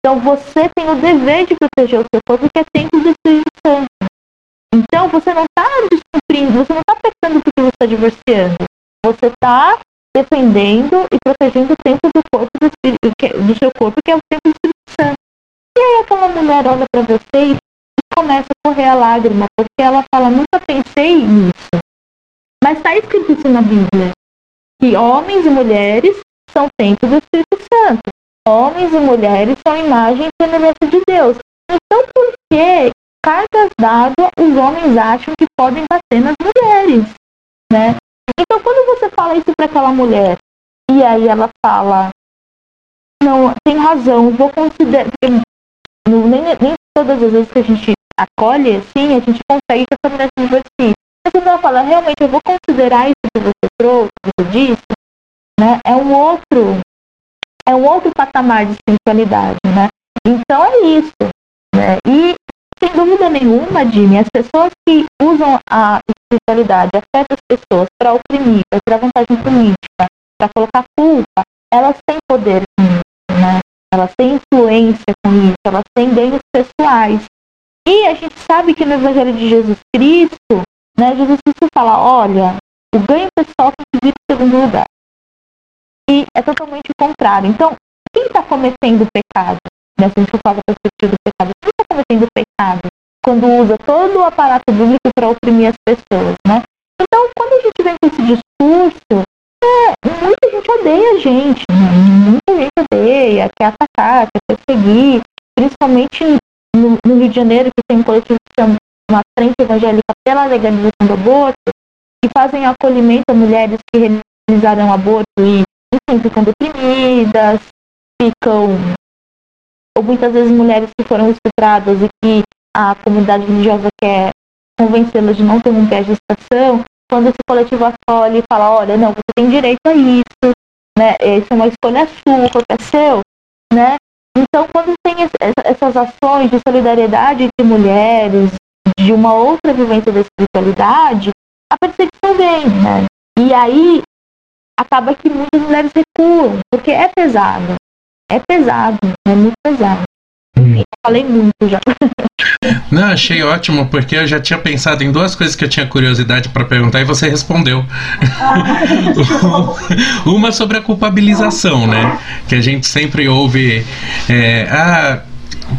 Então você tem o dever de proteger o seu corpo, que é templo do Espírito Santo. Então você não está descumprindo, você não está pecando porque você está divorciando. Você está defendendo e protegendo o templo do corpo do, espírito, do seu corpo, que é o templo do Espírito Santo. E aí aquela mulher olha para você e começa a correr a lágrima, porque ela fala, nunca pensei nisso. Mas está escrito isso na Bíblia, que homens e mulheres são templo do Espírito Santo homens e mulheres são imagem e semelhança de Deus. Então, por que cargas d'água os homens acham que podem bater nas mulheres? Né? Então, quando você fala isso para aquela mulher, e aí ela fala, não, tem razão, vou considerar. Nem, nem todas as vezes que a gente acolhe assim, a gente consegue que essa mulher se divorcie. Mas quando ela fala, realmente, eu vou considerar isso que você trouxe, que você disse, né? É um outro é um outro patamar de espiritualidade, né? Então é isso, né? E sem dúvida nenhuma, Jimmy, as pessoas que usam a espiritualidade, a fé das pessoas para oprimir, para tirar vantagem política, para colocar culpa, elas têm poder né? Elas têm influência com isso, elas têm ganhos pessoais. E a gente sabe que no Evangelho de Jesus Cristo, né, Jesus Cristo fala, olha, o ganho pessoal tem que vir em segundo lugar e é totalmente o contrário. Então, quem está cometendo pecado? Né, se a gente fala a perspectiva do pecado, quem está cometendo pecado quando usa todo o aparato bíblico para oprimir as pessoas, né? Então, quando a gente vem com esse discurso, é, muita gente odeia a gente, né? muita gente odeia, quer atacar, quer perseguir, principalmente no, Rio de Janeiro, que tem um coletivo que chama uma frente evangélica pela legalização do aborto, que fazem acolhimento a mulheres que realizaram aborto e enfim, ficam deprimidas, ficam. Ou muitas vezes mulheres que foram estupradas e que a comunidade religiosa quer convencê-las de não ter um pé de gestação, quando esse coletivo acolhe e fala, olha, não, você tem direito a isso, né? Isso é uma escolha sua, é seu, né? Quando tem essas ações de solidariedade entre mulheres, de uma outra vivência da espiritualidade, a perseguição vem, né? E aí acaba que muitas mulheres recuam, porque é pesado. É pesado, é muito pesado. Hum. Eu falei muito já. Não, achei ótimo, porque eu já tinha pensado em duas coisas que eu tinha curiosidade para perguntar e você respondeu. Uma sobre a culpabilização, né? Que a gente sempre ouve. É, ah,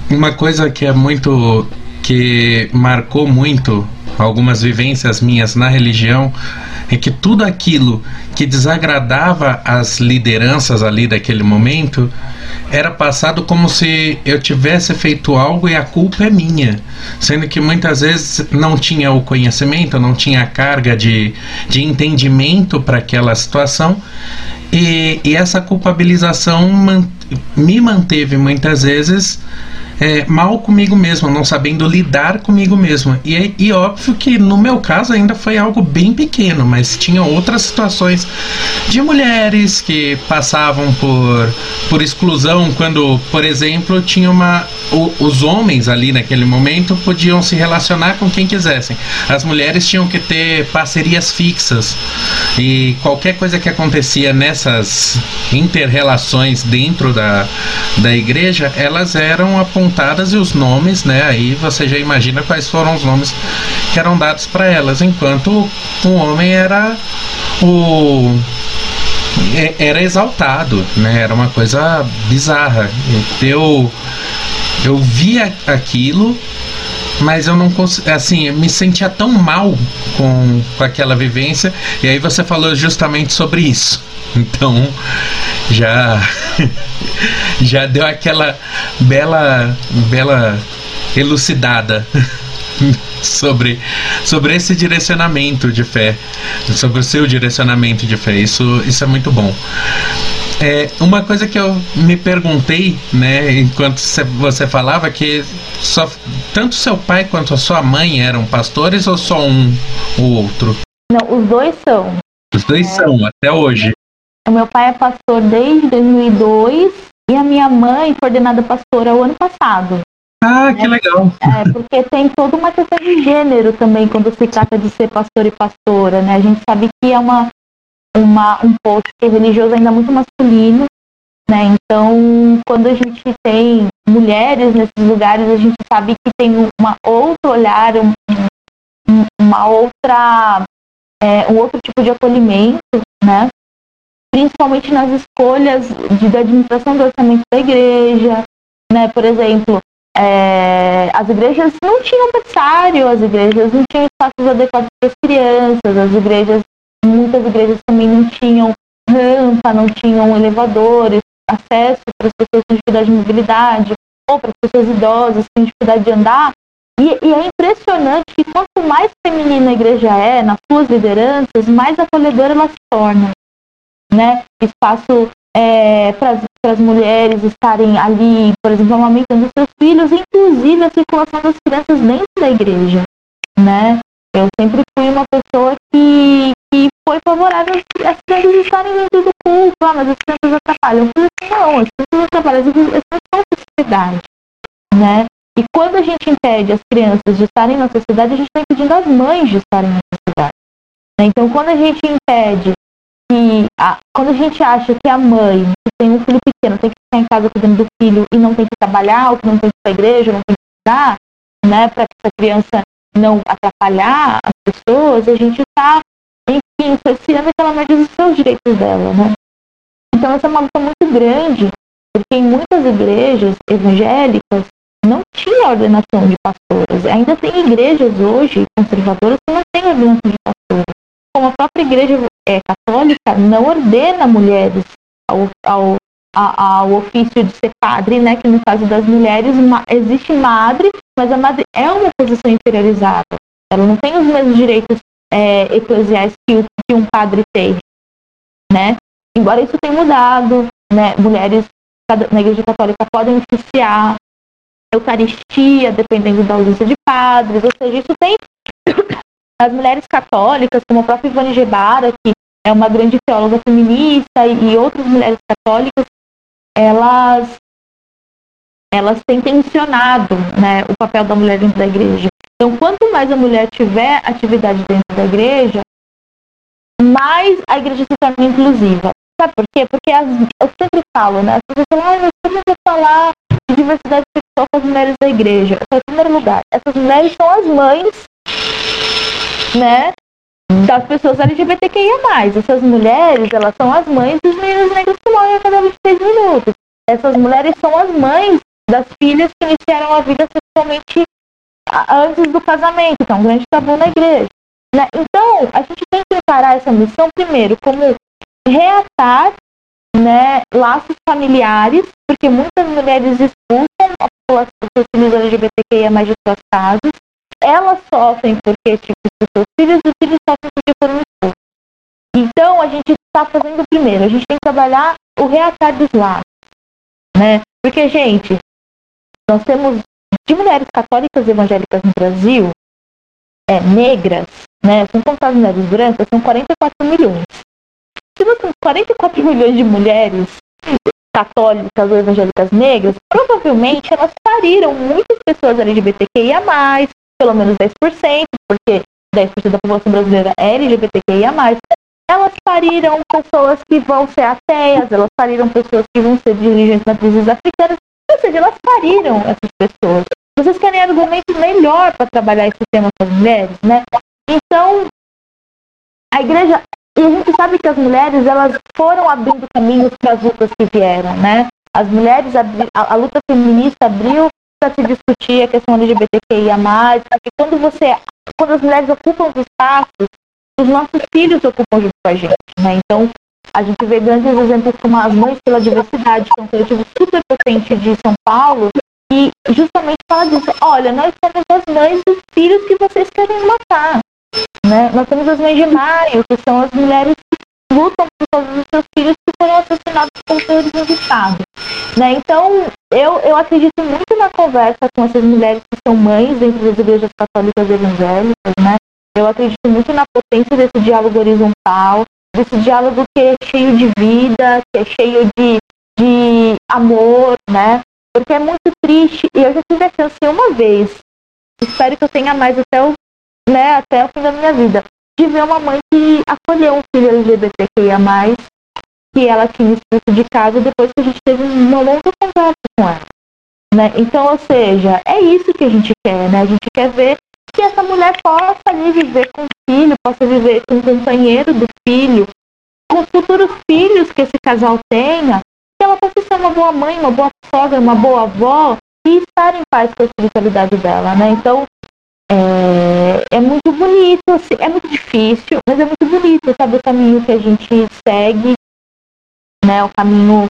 uma coisa que é muito. que marcou muito algumas vivências minhas na religião é que tudo aquilo que desagradava as lideranças ali daquele momento era passado como se eu tivesse feito algo e a culpa é minha, sendo que muitas vezes não tinha o conhecimento, não tinha a carga de, de entendimento para aquela situação. E, e essa culpabilização man, me manteve muitas vezes é, mal comigo mesmo, não sabendo lidar comigo mesmo. E, e óbvio que no meu caso ainda foi algo bem pequeno, mas tinha outras situações de mulheres que passavam por, por exclusão quando, por exemplo, tinha uma. O, os homens ali naquele momento podiam se relacionar com quem quisessem. As mulheres tinham que ter parcerias fixas. E qualquer coisa que acontecia nessas interrelações dentro da, da igreja, elas eram apontadas e os nomes, né? Aí você já imagina quais foram os nomes que eram dados para elas, enquanto o homem era o era exaltado, né? Era uma coisa bizarra. Eu eu via aquilo, mas eu não conseguia, assim, eu me sentia tão mal com, com aquela vivência, e aí você falou justamente sobre isso. Então, já já deu aquela bela bela elucidada sobre sobre esse direcionamento de fé, sobre o seu direcionamento de fé. Isso isso é muito bom. É, uma coisa que eu me perguntei, né, enquanto você falava, que só, tanto seu pai quanto a sua mãe eram pastores ou só um ou outro? Não, os dois são. Os dois é. são, até hoje. O meu pai é pastor desde 2002 e a minha mãe foi ordenada pastora o ano passado. Ah, que né? legal. É, porque tem toda uma questão de gênero também quando se trata de ser pastor e pastora, né? A gente sabe que é uma, uma, um posto religioso ainda muito masculino, né? Então, quando a gente tem mulheres nesses lugares, a gente sabe que tem uma outro olhar, um, uma outra, é, um outro tipo de acolhimento, né? principalmente nas escolhas de, da administração do orçamento da igreja, né? Por exemplo, é, as igrejas não tinham berçário, as igrejas não tinham espaços adequados para as crianças, as igrejas, muitas igrejas também não tinham rampa, não tinham elevadores, acesso para as pessoas com dificuldade de mobilidade, ou para as pessoas idosas com dificuldade de andar. E, e, é impressionante que quanto mais feminina a igreja é, nas suas lideranças, mais acolhedora ela se torna né? Espaço é, para as mulheres estarem ali, por exemplo, amamentando seus filhos, inclusive a circulação das crianças dentro da igreja, né? Eu sempre fui uma pessoa que, favorável às crianças estarem dentro do culto, ah, mas as crianças atrapalham. Não, as crianças atrapalham, as são sociedade, né? E quando a gente impede as crianças de estarem na sociedade, a gente está impedindo as mães de estarem na sociedade. Né? Então, quando a gente impede que a, quando a gente acha que a mãe que tem um filho pequeno tem que ficar em casa cuidando do filho e não tem que trabalhar, ou que não tem que ir para a igreja, não tem que estudar, né, para que essa criança não atrapalhar as pessoas, a gente está, cerceando que ela não diz os seus direitos dela, né? Então essa é uma luta muito grande, porque em muitas igrejas evangélicas não tinha ordenação de pastoras. Ainda tem igrejas hoje conservadoras que não têm ordenação de pastoras como a própria igreja é, católica não ordena mulheres ao, ao, ao ofício de ser padre, né? Que no caso das mulheres existe madre, mas a madre é uma posição inferiorizada. Ela não tem os mesmos direitos é, que, um padre tem, né? Embora isso tenha mudado, né? Mulheres na igreja católica podem oficiar Eucaristia, dependendo da ausência de padres, ou seja, isso tem as mulheres católicas, como a própria Ivone Gebara, que é uma grande teóloga feminista, e outras mulheres católicas, elas elas têm tensionado né, o papel da mulher dentro da igreja. Então, quanto mais a mulher tiver atividade dentro da igreja, mais a igreja se torna inclusiva. Sabe por quê? Porque as, eu sempre falo, né? As pessoas falam, ah, mas como eu vou falar de diversidade sexual com as mulheres da igreja? Em primeiro lugar, essas mulheres são as mães, né, das pessoas LGBTQIA+. Essas mulheres, elas são as mães dos meninos negros que morrem a cada 26 minutos. Essas mulheres são as mães das filhas que iniciaram a vida sexualmente antes do casamento, que é um grande tabu na igreja. Né? Então, a gente tem que encarar essa missão primeiro como reatar né, laços familiares, porque muitas mulheres expulsam a população dos filhos LGBTQIA mais de suas casas. Elas sofrem porque tipo, seus filhos e os filhos sofrem porque foram expulsos. Então, a gente está fazendo primeiro, a gente tem que trabalhar o reatar dos laços. Né? Porque, gente, nós temos de mulheres católicas evangélicas no Brasil, é, negras, né, são contadas mulheres brancas, são 44 milhões. Se nós temos 44 milhões de mulheres católicas ou evangélicas negras, provavelmente elas pariram muitas pessoas LGBTQIA+, pelo menos 10%, porque 10% da população brasileira é LGBTQIA+, elas pariram pessoas que vão ser ateias, elas pariram pessoas que vão ser de religiões matrizes africanas, elas pariram essas pessoas. Vocês querem argumento melhor para trabalhar esse tema com as mulheres, né? Então, a igreja, e a gente sabe que as mulheres, elas foram abrindo caminhos para as lutas que vieram, né? As mulheres, a, a luta feminista abriu para se discutir a questão LGBTQIA+, porque quando você, quando as mulheres ocupam os espaços, os nossos filhos ocupam junto com a gente, né? Então, a gente vê grandes exemplos como as Mães pela Diversidade, que é um coletivo super potente de São Paulo, e justamente fala disso. Olha, nós somos as mães dos filhos que vocês querem matar. Né? Nós temos as mães de maio, que são as mulheres que lutam por todos os seus filhos que foram assassinados por terrorismo do Estado. Né? Então, eu, eu acredito muito na conversa com essas mulheres que são mães dentro das igrejas católicas evangélicas, né? Eu acredito muito na potência desse diálogo horizontal, desse diálogo que é cheio de vida, que é cheio de, de amor, né? Porque é muito triste, e eu já tive a chance uma vez, espero que eu tenha mais até o, né, até o fim da minha vida, de ver uma mãe que acolheu um filho LGBTQIA+, que ela tinha expulso de casa depois que a gente teve uma longa conversa com ela. Né? Então, ou seja, é isso que a gente quer, né? A gente quer ver essa mulher possa ali viver com o filho, possa viver com o companheiro do filho, com os futuros filhos que esse casal tenha, que ela possa ser uma boa mãe, uma boa sogra, uma boa avó e estar em paz com a espiritualidade dela, né? Então, é, é muito bonito, assim, é muito difícil, mas é muito bonito, sabe, o caminho que a gente segue, né? O caminho,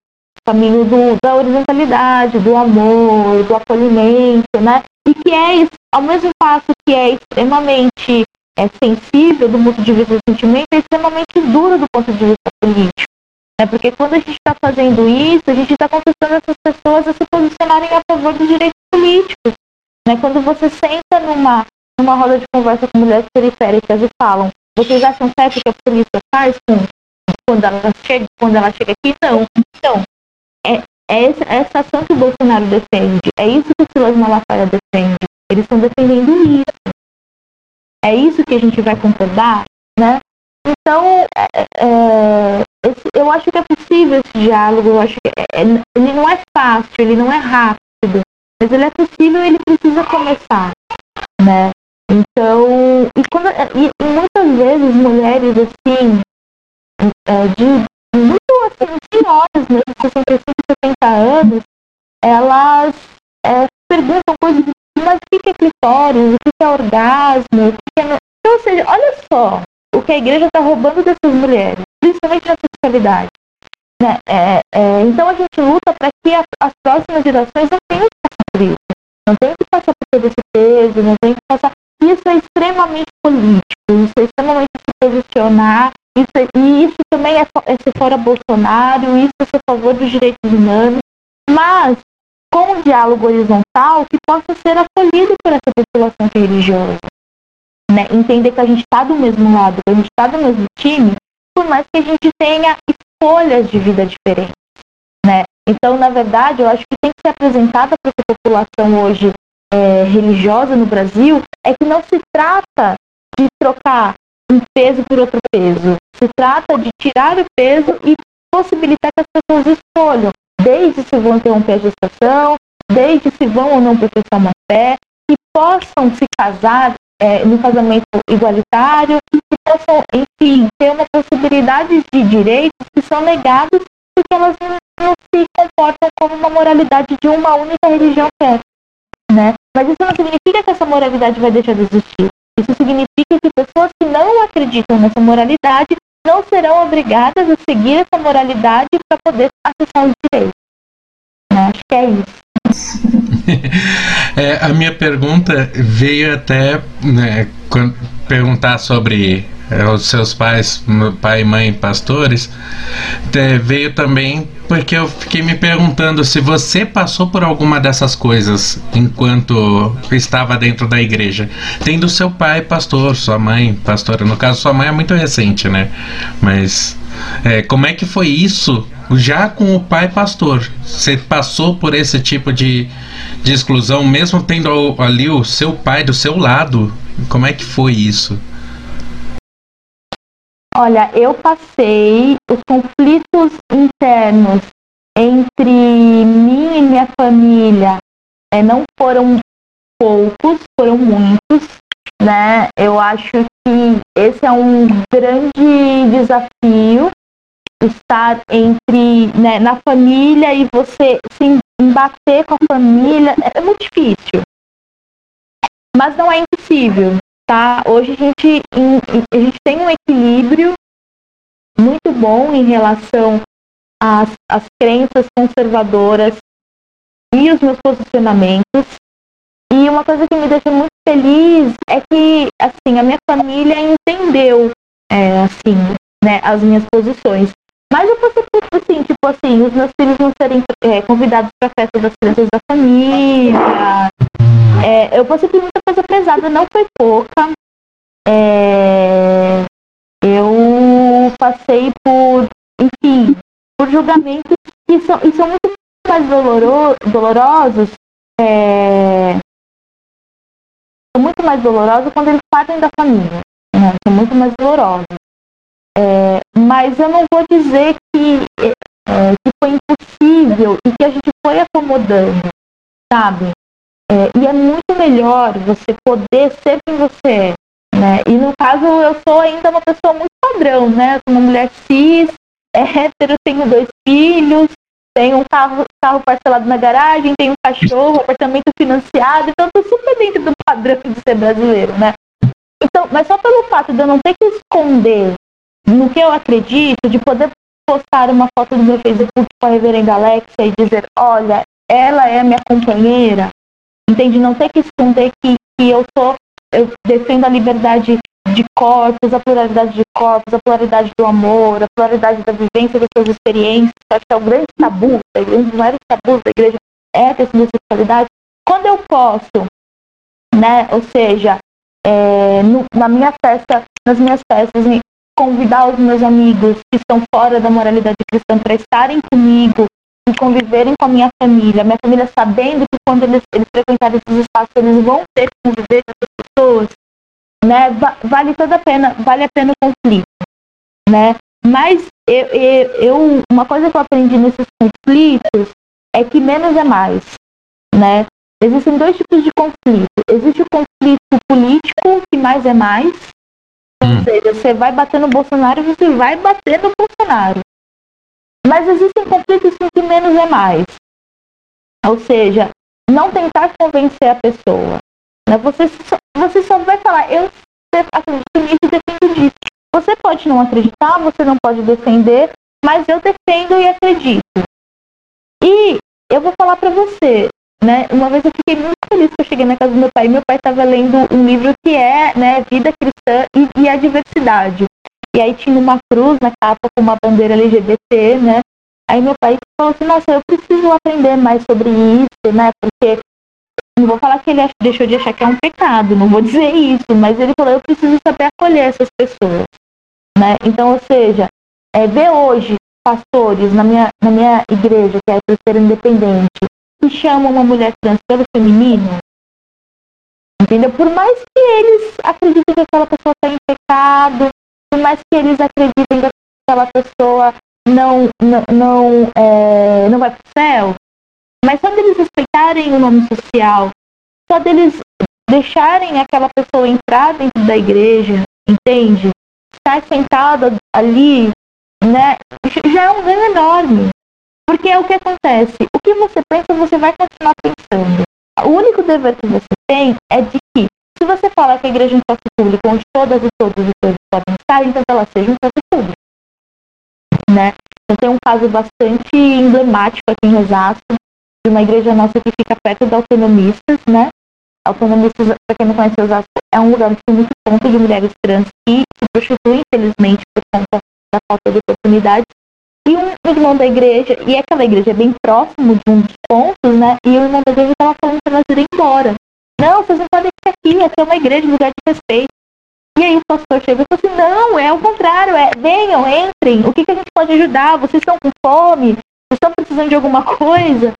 caminho do, da horizontalidade, do amor, do acolhimento, né? E que é, ao mesmo passo que é extremamente é, sensível do ponto de vista do sentimento, é extremamente duro do ponto de vista político. Né? Porque quando a gente está fazendo isso, a gente está conquistando essas pessoas a se posicionarem a favor dos direitos políticos. Né? Quando você senta numa, numa roda de conversa com mulheres periféricas e falam, vocês acham certo que a polícia faz com, quando, ela chega, quando ela chega aqui? Não. Então, é, é essa ação que o Bolsonaro defende. É isso que o Silas Malafaia defende. Eles estão defendendo isso. É isso que a gente vai concordar, né? Então, é, é, esse, eu acho que é possível esse diálogo, eu acho que é, é, ele não é fácil, ele não é rápido, mas ele é possível ele precisa começar, né? Então, e, quando, e, muitas vezes mulheres assim, é, de muito assim, senhoras mesmo, 65, 70 anos, elas é, perguntam coisas mas o que é clitóris, o que é orgasmo, o que é... Então, ou seja, olha só, o que a igreja está roubando dessas mulheres, principalmente na sexualidade. Né? É, é, então a gente luta para que a, as próximas gerações não tenham que passar por isso. Não tenham que passar por todo esse peso, não tenham que passar. Isso é extremamente político, isso é extremamente se posicionar, isso, é, e isso também é, é ser fora Bolsonaro, isso é a favor dos direitos humanos, mas com um diálogo horizontal que possa ser acolhido por essa população religiosa né, entender que a gente está do mesmo lado, que a gente está do mesmo time, por mais que a gente tenha escolhas de vida diferentes. Né? Então, na verdade, eu acho que tem que ser apresentada para a população hoje é, religiosa no Brasil é que não se trata de trocar um peso por outro peso. Se trata de tirar o peso e possibilitar que as pessoas escolham, desde se vão ter pé de gestação, desde se vão ou não professar uma fé, que possam se casar é, no casamento igualitário, que possam, enfim, ter uma possibilidade de direitos que são negados porque elas não, não se comportam como uma moralidade de uma única religião quer. Né? Mas isso não significa que essa moralidade vai deixar de existir. Isso significa que pessoas que não acreditam nessa moralidade não serão obrigadas a seguir essa moralidade para poder acessar os direitos. Né? Acho que é isso. é, a minha pergunta veio até né, perguntar sobre os seus pais, pai e mãe pastores, é, veio também porque eu fiquei me perguntando se você passou por alguma dessas coisas enquanto estava dentro da igreja. Tendo seu pai pastor, sua mãe pastora. No caso, sua mãe é muito recente, né? Mas é, como é que foi isso já com o pai pastor? Você passou por esse tipo de, de exclusão, mesmo tendo ali o seu pai do seu lado? Como é que foi isso? Olha, eu passei os conflitos internos entre mim e minha família é, não foram poucos, foram muitos, né? Eu acho que esse é um grande desafio estar entre né, na família e você se embater com a família é muito difícil, mas não é impossível, tá? Hoje a gente, a gente tem um equilíbrio muito bom em relação às, às crenças conservadoras e os meus posicionamentos. E uma coisa que me deixa muito feliz é que, assim, a minha família entendeu, é, assim, né, as minhas posições. Mas eu passei por, assim, tipo assim, os meus filhos não serem é, convidados para a festa das crianças da família, é, eu passei por muita coisa pesada, não foi pouca. É, eu passei por, enfim, por julgamentos que são, e são muito mais doloro, dolorosos. É, são muito mais dolorosos quando eles partem da família. Né? São muito mais dolorosos. É, mas eu não vou dizer que, é, que foi impossível e que a gente foi acomodando, sabe? É, e é muito melhor você poder ser quem você é. Né? E no caso, eu sou ainda uma pessoa muito padrão, né? Uma mulher cis, é hétero, tenho dois filhos, tenho um carro, carro parcelado na garagem, tenho um cachorro, apartamento financiado, então tô super dentro do padrão de ser brasileiro, né? Então, mas só pelo fato de eu não ter que esconder no que eu acredito, de poder postar uma foto do meu Facebook com a reverenda Alexia e dizer, olha, ela é minha companheira, entende? Não ter que esconder que, que eu sou, eu defendo a liberdade de corpos, a pluralidade de corpos, a pluralidade do amor, a pluralidade da vivência das suas experiências, acho que é o grande tabu, um dos maiores tabus da igreja é a questão da sexualidade. Quando eu posso, né, ou seja, é, no, na minha festa, nas minhas festas, convidar os meus amigos que estão fora da moralidade cristã para estarem comigo, e conviverem com a minha família, minha família sabendo que quando eles, eles frequentarem esses espaços, eles vão ter que conviver com essas pessoas, né? Vale toda a pena, vale a pena o conflito, né? Mas eu, eu, eu, uma coisa que eu aprendi nesses conflitos é que menos é mais, né? Existem dois tipos de conflito. Existe o conflito político, que mais é mais. Ou hum. seja, você vai bater no Bolsonaro, você vai bater no Bolsonaro. Mas existem conflitos em que menos é mais. Ou seja, não tentar convencer a pessoa. Né? Você, só, você só vai falar, eu acredito nisso e defendo disso. Você pode não acreditar, você não pode defender, mas eu defendo e acredito. E eu vou falar para você, né? Uma vez eu fiquei muito feliz que eu cheguei na casa do meu pai e meu pai estava lendo um livro que é, né, Vida Cristã e, e a Diversidade. E aí tinha uma cruz na capa com uma bandeira LGBT, né? Aí meu pai falou assim, nossa, eu preciso aprender mais sobre isso, né? Porque não vou falar que ele deixou de achar que é um pecado, não vou dizer isso, mas ele falou, eu preciso saber acolher essas pessoas, né? Então, ou seja, é, ver hoje pastores na minha, na minha igreja, que é terceira independente, que chamam uma mulher trans pelo feminino, entendeu? Por mais que eles acreditem que aquela pessoa está em pecado, por mais que eles acreditem que aquela pessoa não, não, não, é, não vai para o céu, Mas só deles respeitarem o nome social, só deles deixarem aquela pessoa entrar dentro da igreja, entende? Estar sentada ali, né? Já é um ganho enorme. Porque é o que acontece. O que você pensa, você vai continuar pensando. O único dever que você tem é de que, se você falar que a igreja é um espaço público, onde todas e todos os coisas podem estar, então ela seja um espaço público. Né? Então tem um caso bastante emblemático aqui em Osasco, de uma igreja nossa que fica perto da Autonomistas, né? Autonomistas, para quem não conhece Osasco, é um lugar que tem muito ponto de mulheres trans que se prostituem, infelizmente, por conta da falta de oportunidades. E um irmão da igreja, e aquela igreja é bem próximo de um dos pontos, né? E o irmão da igreja estava falando para nós irem embora. Não, vocês não podem ficar aqui, aqui é uma igreja, um lugar de respeito. E aí o pastor chega e fala assim, não, é o contrário, é venham, entrem, o que, que a gente pode ajudar? Vocês estão com fome? Vocês estão precisando de alguma coisa?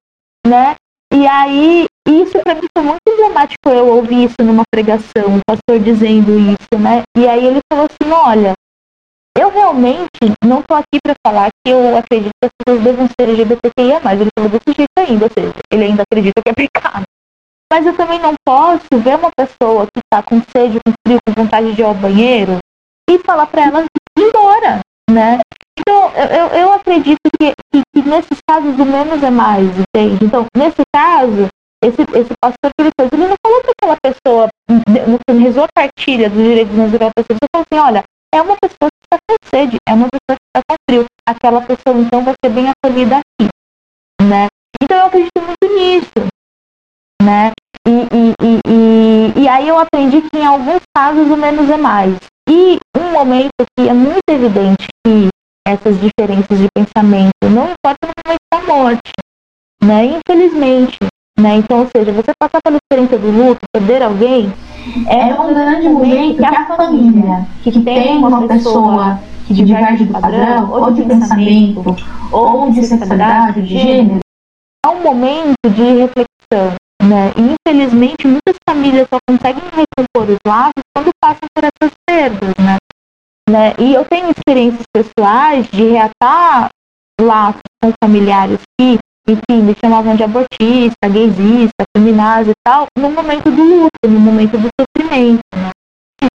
Né? E aí, isso para mim foi muito emblemático eu ouvir isso numa pregação, o pastor dizendo isso, né? E aí ele falou assim, olha, eu realmente não tô aqui para falar que eu acredito que as pessoas devem ser LGBTQIA+, ele falou desse jeito ainda, ou seja, ele ainda acredita que é pecado. Mas eu também não posso ver uma pessoa que está com sede, com frio, com vontade de ir ao banheiro e falar para ela ir embora, né? Então, eu, eu acredito que, que, que, nesses casos o menos é mais, entende? Então, nesse caso, esse, esse pastor que ele fez, ele não falou para aquela pessoa, não rezou a cartilha dos direitos naturais da pessoa, ele falou assim, olha, é uma pessoa que está com sede, é uma pessoa que está com frio. Aquela pessoa, então, vai ser bem acolhida aqui, né? Então, eu acredito muito nisso, né? E, e, e, aí eu aprendi que em alguns casos o menos é mais. E um momento que é muito evidente que essas diferenças de pensamento não importa no momento da morte, né? Infelizmente, né? Então, ou seja, você passar pela experiência do luto, perder alguém, é, é um grande momento que a família, que tem uma pessoa que diverge do padrão, ou de pensamento, ou de sexualidade, de gênero, é um momento de reflexão, né? E, infelizmente, muitas famílias só conseguem recompor os laços quando passam por essas perdas, né? né? E eu tenho experiências pessoais de reatar laços com familiares que, enfim, me chamavam de abortista, gaysista, feminazi e tal, no momento do luto, no momento do sofrimento, né?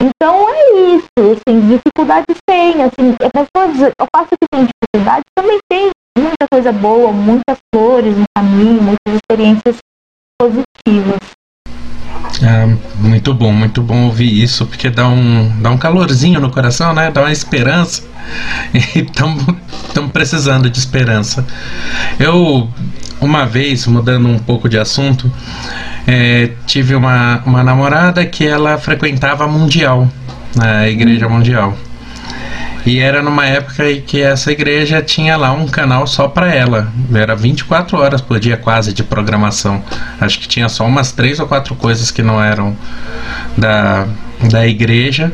Então é isso, assim, dificuldades tem, assim, posso dizer, eu faço que tem dificuldades, também tem muita coisa boa, muitas flores no caminho, muitas experiências Ah, muito bom, muito bom ouvir isso, porque dá um, dá um calorzinho no coração, né? Dá uma esperança. E estamos precisando de esperança. Eu, uma vez, mudando um pouco de assunto, é, tive uma, uma namorada que ela frequentava a Mundial, a Igreja Mundial. E era numa época em que essa igreja tinha lá um canal só para ela. Era 24 horas por dia quase de programação. Acho que tinha só umas três ou quatro coisas que não eram da, da igreja.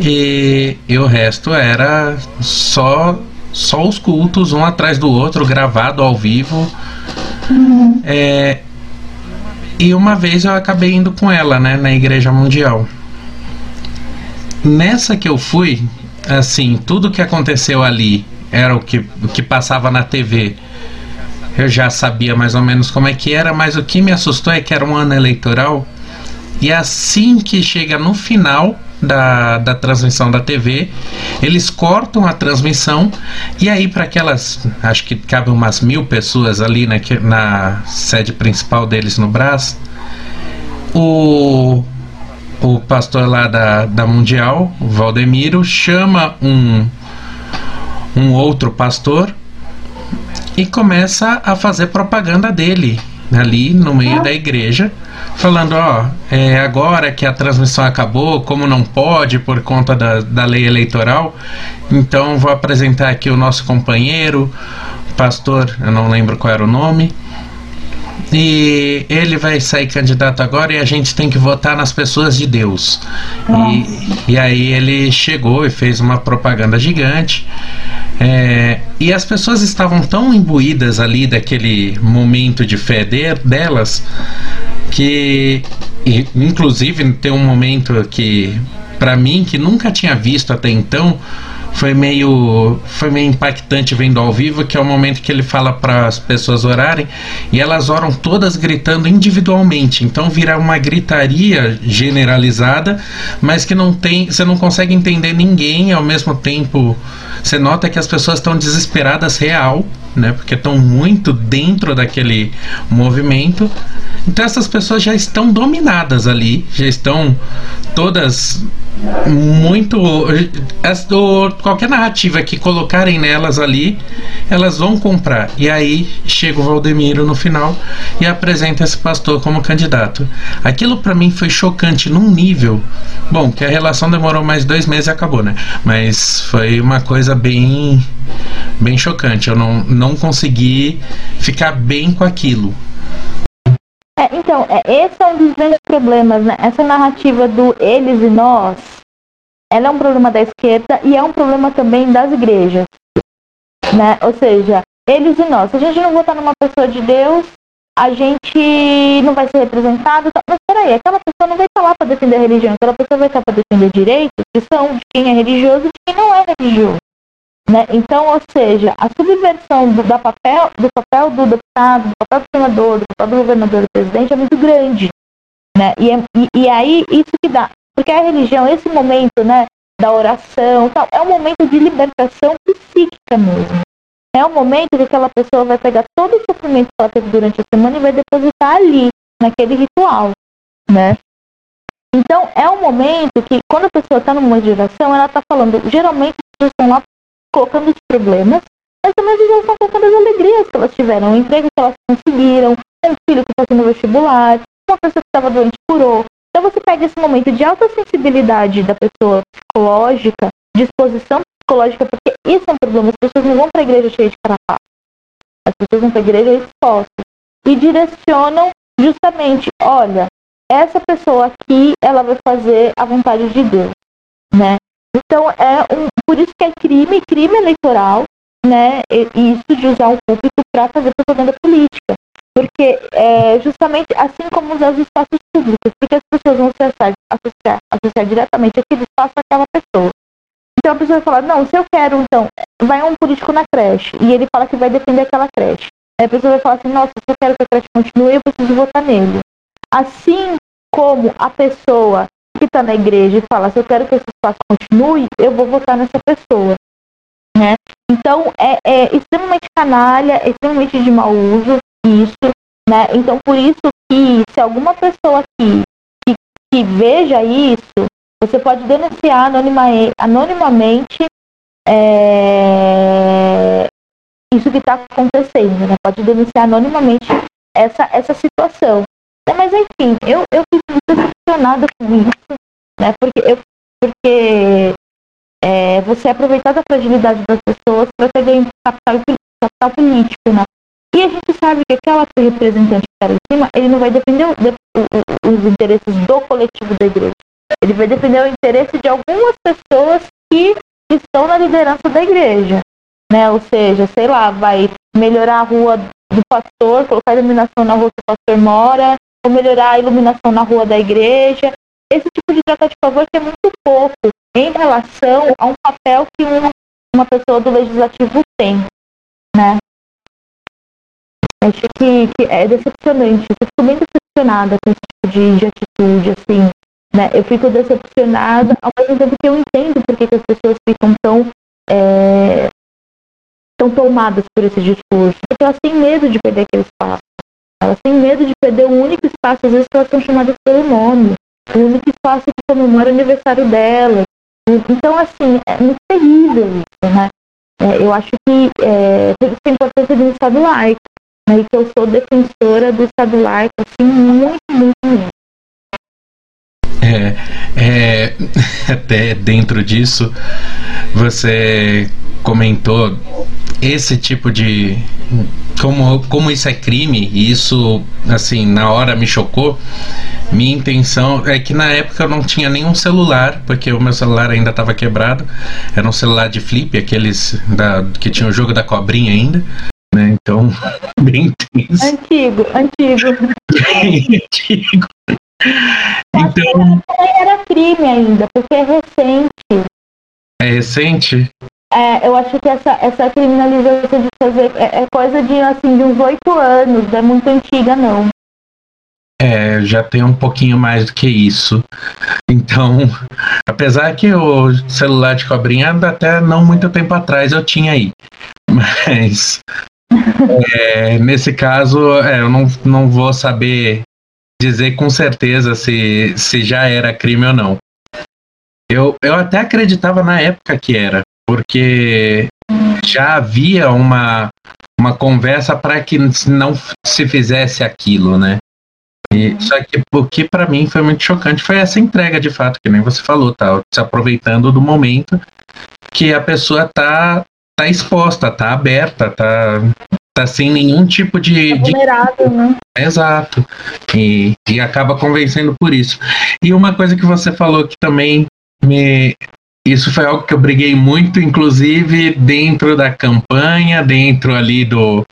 E, e o resto era só só os cultos um atrás do outro, gravado ao vivo. Uhum. É, e uma vez eu acabei indo com ela, né, na Igreja Mundial. Nessa que eu fui, assim, tudo que aconteceu ali era o que, o que passava na TV. Eu já sabia mais ou menos como é que era, mas o que me assustou é que era um ano eleitoral. E assim que chega no final da, da transmissão da TV, eles cortam a transmissão e aí para aquelas, acho que cabem umas mil pessoas ali na, na sede principal deles no Brás, o o pastor lá da, da Mundial, o Valdemiro, chama um, um outro pastor e começa a fazer propaganda dele ali no meio da igreja, falando: Ó, é, agora que a transmissão acabou, como não pode por conta da, da lei eleitoral, então vou apresentar aqui o nosso companheiro, pastor, eu não lembro qual era o nome e ele vai sair candidato agora e a gente tem que votar nas pessoas de Deus. E, e, aí ele chegou e fez uma propaganda gigante. É, e as pessoas estavam tão imbuídas ali daquele momento de fé de, delas que, e, inclusive, tem um momento que, para mim, que nunca tinha visto até então, foi meio foi meio impactante vendo ao vivo, que é o momento que ele fala para as pessoas orarem e elas oram todas gritando individualmente. Então vira uma gritaria generalizada, mas que não tem, você não consegue entender ninguém ao mesmo tempo. Você nota que as pessoas estão desesperadas real, né? Porque estão muito dentro daquele movimento. Então essas pessoas já estão dominadas ali, já estão todas muito qualquer narrativa que colocarem nelas ali, elas vão comprar. E aí chega o Valdemiro no final e apresenta esse pastor como candidato. Aquilo para mim foi chocante num nível, bom, que a relação demorou mais dois meses e acabou, né? Mas foi uma coisa bem, bem chocante. Eu não, não consegui ficar bem com aquilo. É, então, é, esse é um dos grandes problemas, né? Essa narrativa do eles e nós, ela é um problema da esquerda e é um problema também das igrejas, né? Ou seja, eles e nós. Se a gente não votar numa pessoa de Deus, a gente não vai ser representado. Tá? Mas peraí, aquela pessoa não vai estar lá para defender a religião, aquela pessoa vai estar para defender direitos que são de quem é religioso e de quem não é religioso. Né? Então, ou seja, a subversão do, da papel, do papel do deputado, do papel do senador, do papel do governador, do presidente é muito grande. Né? E, é, e, e, aí, isso que dá. Porque a religião, esse momento né, da oração, tal, é um momento de libertação psíquica mesmo. É um momento que aquela pessoa vai pegar todo o sofrimento que ela teve durante a semana e vai depositar ali, naquele ritual. Né? Então, é um momento que, quando a pessoa está numa geração, ela está falando, geralmente as pessoas estão lá colocando os problemas, mas também elas estão colocando as alegrias que elas tiveram, o emprego que elas conseguiram, um filho que está no vestibular, uma pessoa que estava doente curou. Então você pega esse momento de alta sensibilidade da pessoa psicológica, disposição psicológica, porque isso é um problema. As pessoas não vão para a igreja cheia de carapaz. As pessoas vão para a igreja expostas. E direcionam justamente, olha, essa pessoa aqui, ela vai fazer a vontade de Deus, né? Então, é um, por isso que é crime, crime eleitoral, né? Isso de usar o público para fazer propaganda política. Porque é justamente assim como usar os espaços públicos, porque as pessoas vão se associar, associar diretamente aquele espaço àquela pessoa. Então a pessoa vai falar, não, se eu quero, então, vai um político na creche e ele fala que vai defender aquela creche. Aí a pessoa vai falar assim, nossa, se eu quero que a creche continue, eu preciso votar nele. Assim como a pessoa que está na igreja e fala, se eu quero que esse espaço continue, eu vou votar nessa pessoa. Né? Então, é, é extremamente canalha, é extremamente de mau uso isso. Né? Então, por isso que se alguma pessoa aqui que, que veja isso, você pode denunciar anonima, anonimamente é, isso que está acontecendo, né? Pode denunciar anonimamente essa, essa situação. Mas enfim, eu, eu fico decepcionada com isso, né? Porque, eu, porque é, você aproveitar da fragilidade das pessoas para ter ganho capital, capital político, né? E a gente sabe que aquela representante que está em cima, ele não vai defender o, o, os interesses do coletivo da igreja. Ele vai defender o interesse de algumas pessoas que estão na liderança da igreja. Né? Ou seja, sei lá, vai melhorar a rua do pastor, colocar iluminação na rua que o pastor mora, ou melhorar a iluminação na rua da igreja. Esse tipo de troca de favor que é muito pouco em relação a um papel que uma, uma pessoa do legislativo tem, né? Acho que, que é decepcionante. Eu fico bem decepcionada com esse tipo de, de atitude, assim. Né? Eu fico decepcionada, ao mesmo tempo que eu entendo porque que as pessoas ficam tão, é, tão tomadas por esse discurso. Porque elas têm medo de perder aquele espaço. Elas têm medo de perder o único espaço, às vezes que elas são chamadas pelo nome, o único espaço que comemora o aniversário delas. Então, assim, é muito terrível isso, né? É, eu acho que é, tem a importância do Estado laico, né? E que eu sou defensora do Estado laico, assim, muito, muito, muito. É, é, até dentro disso, você comentou esse tipo de como, como isso é crime, e isso, assim, na hora me chocou. Minha intenção é que na época eu não tinha nenhum celular, porque o meu celular ainda estava quebrado. Era um celular de flip, aqueles da, que tinha o jogo da cobrinha ainda. Né? Então, bem tenso. Antigo, antigo. antigo. Então. Era crime ainda, porque é recente. É recente? É, eu acho que essa, essa criminalização de fazer é, é coisa de assim de uns oito anos, não é muito antiga não. É, já tem um pouquinho mais do que isso. Então, apesar que o celular de cobrinha até não muito tempo atrás eu tinha aí. Mas é, nesse caso, é, eu não, não vou saber dizer com certeza se, se já era crime ou não. Eu, eu até acreditava na época que era, porque já havia uma, uma conversa para que não se fizesse aquilo, né? E, só que o que para mim foi muito chocante foi essa entrega de fato, que nem você falou, tá? Se aproveitando do momento que a pessoa tá, tá exposta, tá aberta, tá, tá sem nenhum tipo de. Tá vulnerável, de... né? Exato. E, e acaba convencendo por isso. E uma coisa que você falou que também me. Isso foi algo que eu briguei muito, inclusive dentro da campanha, dentro ali do,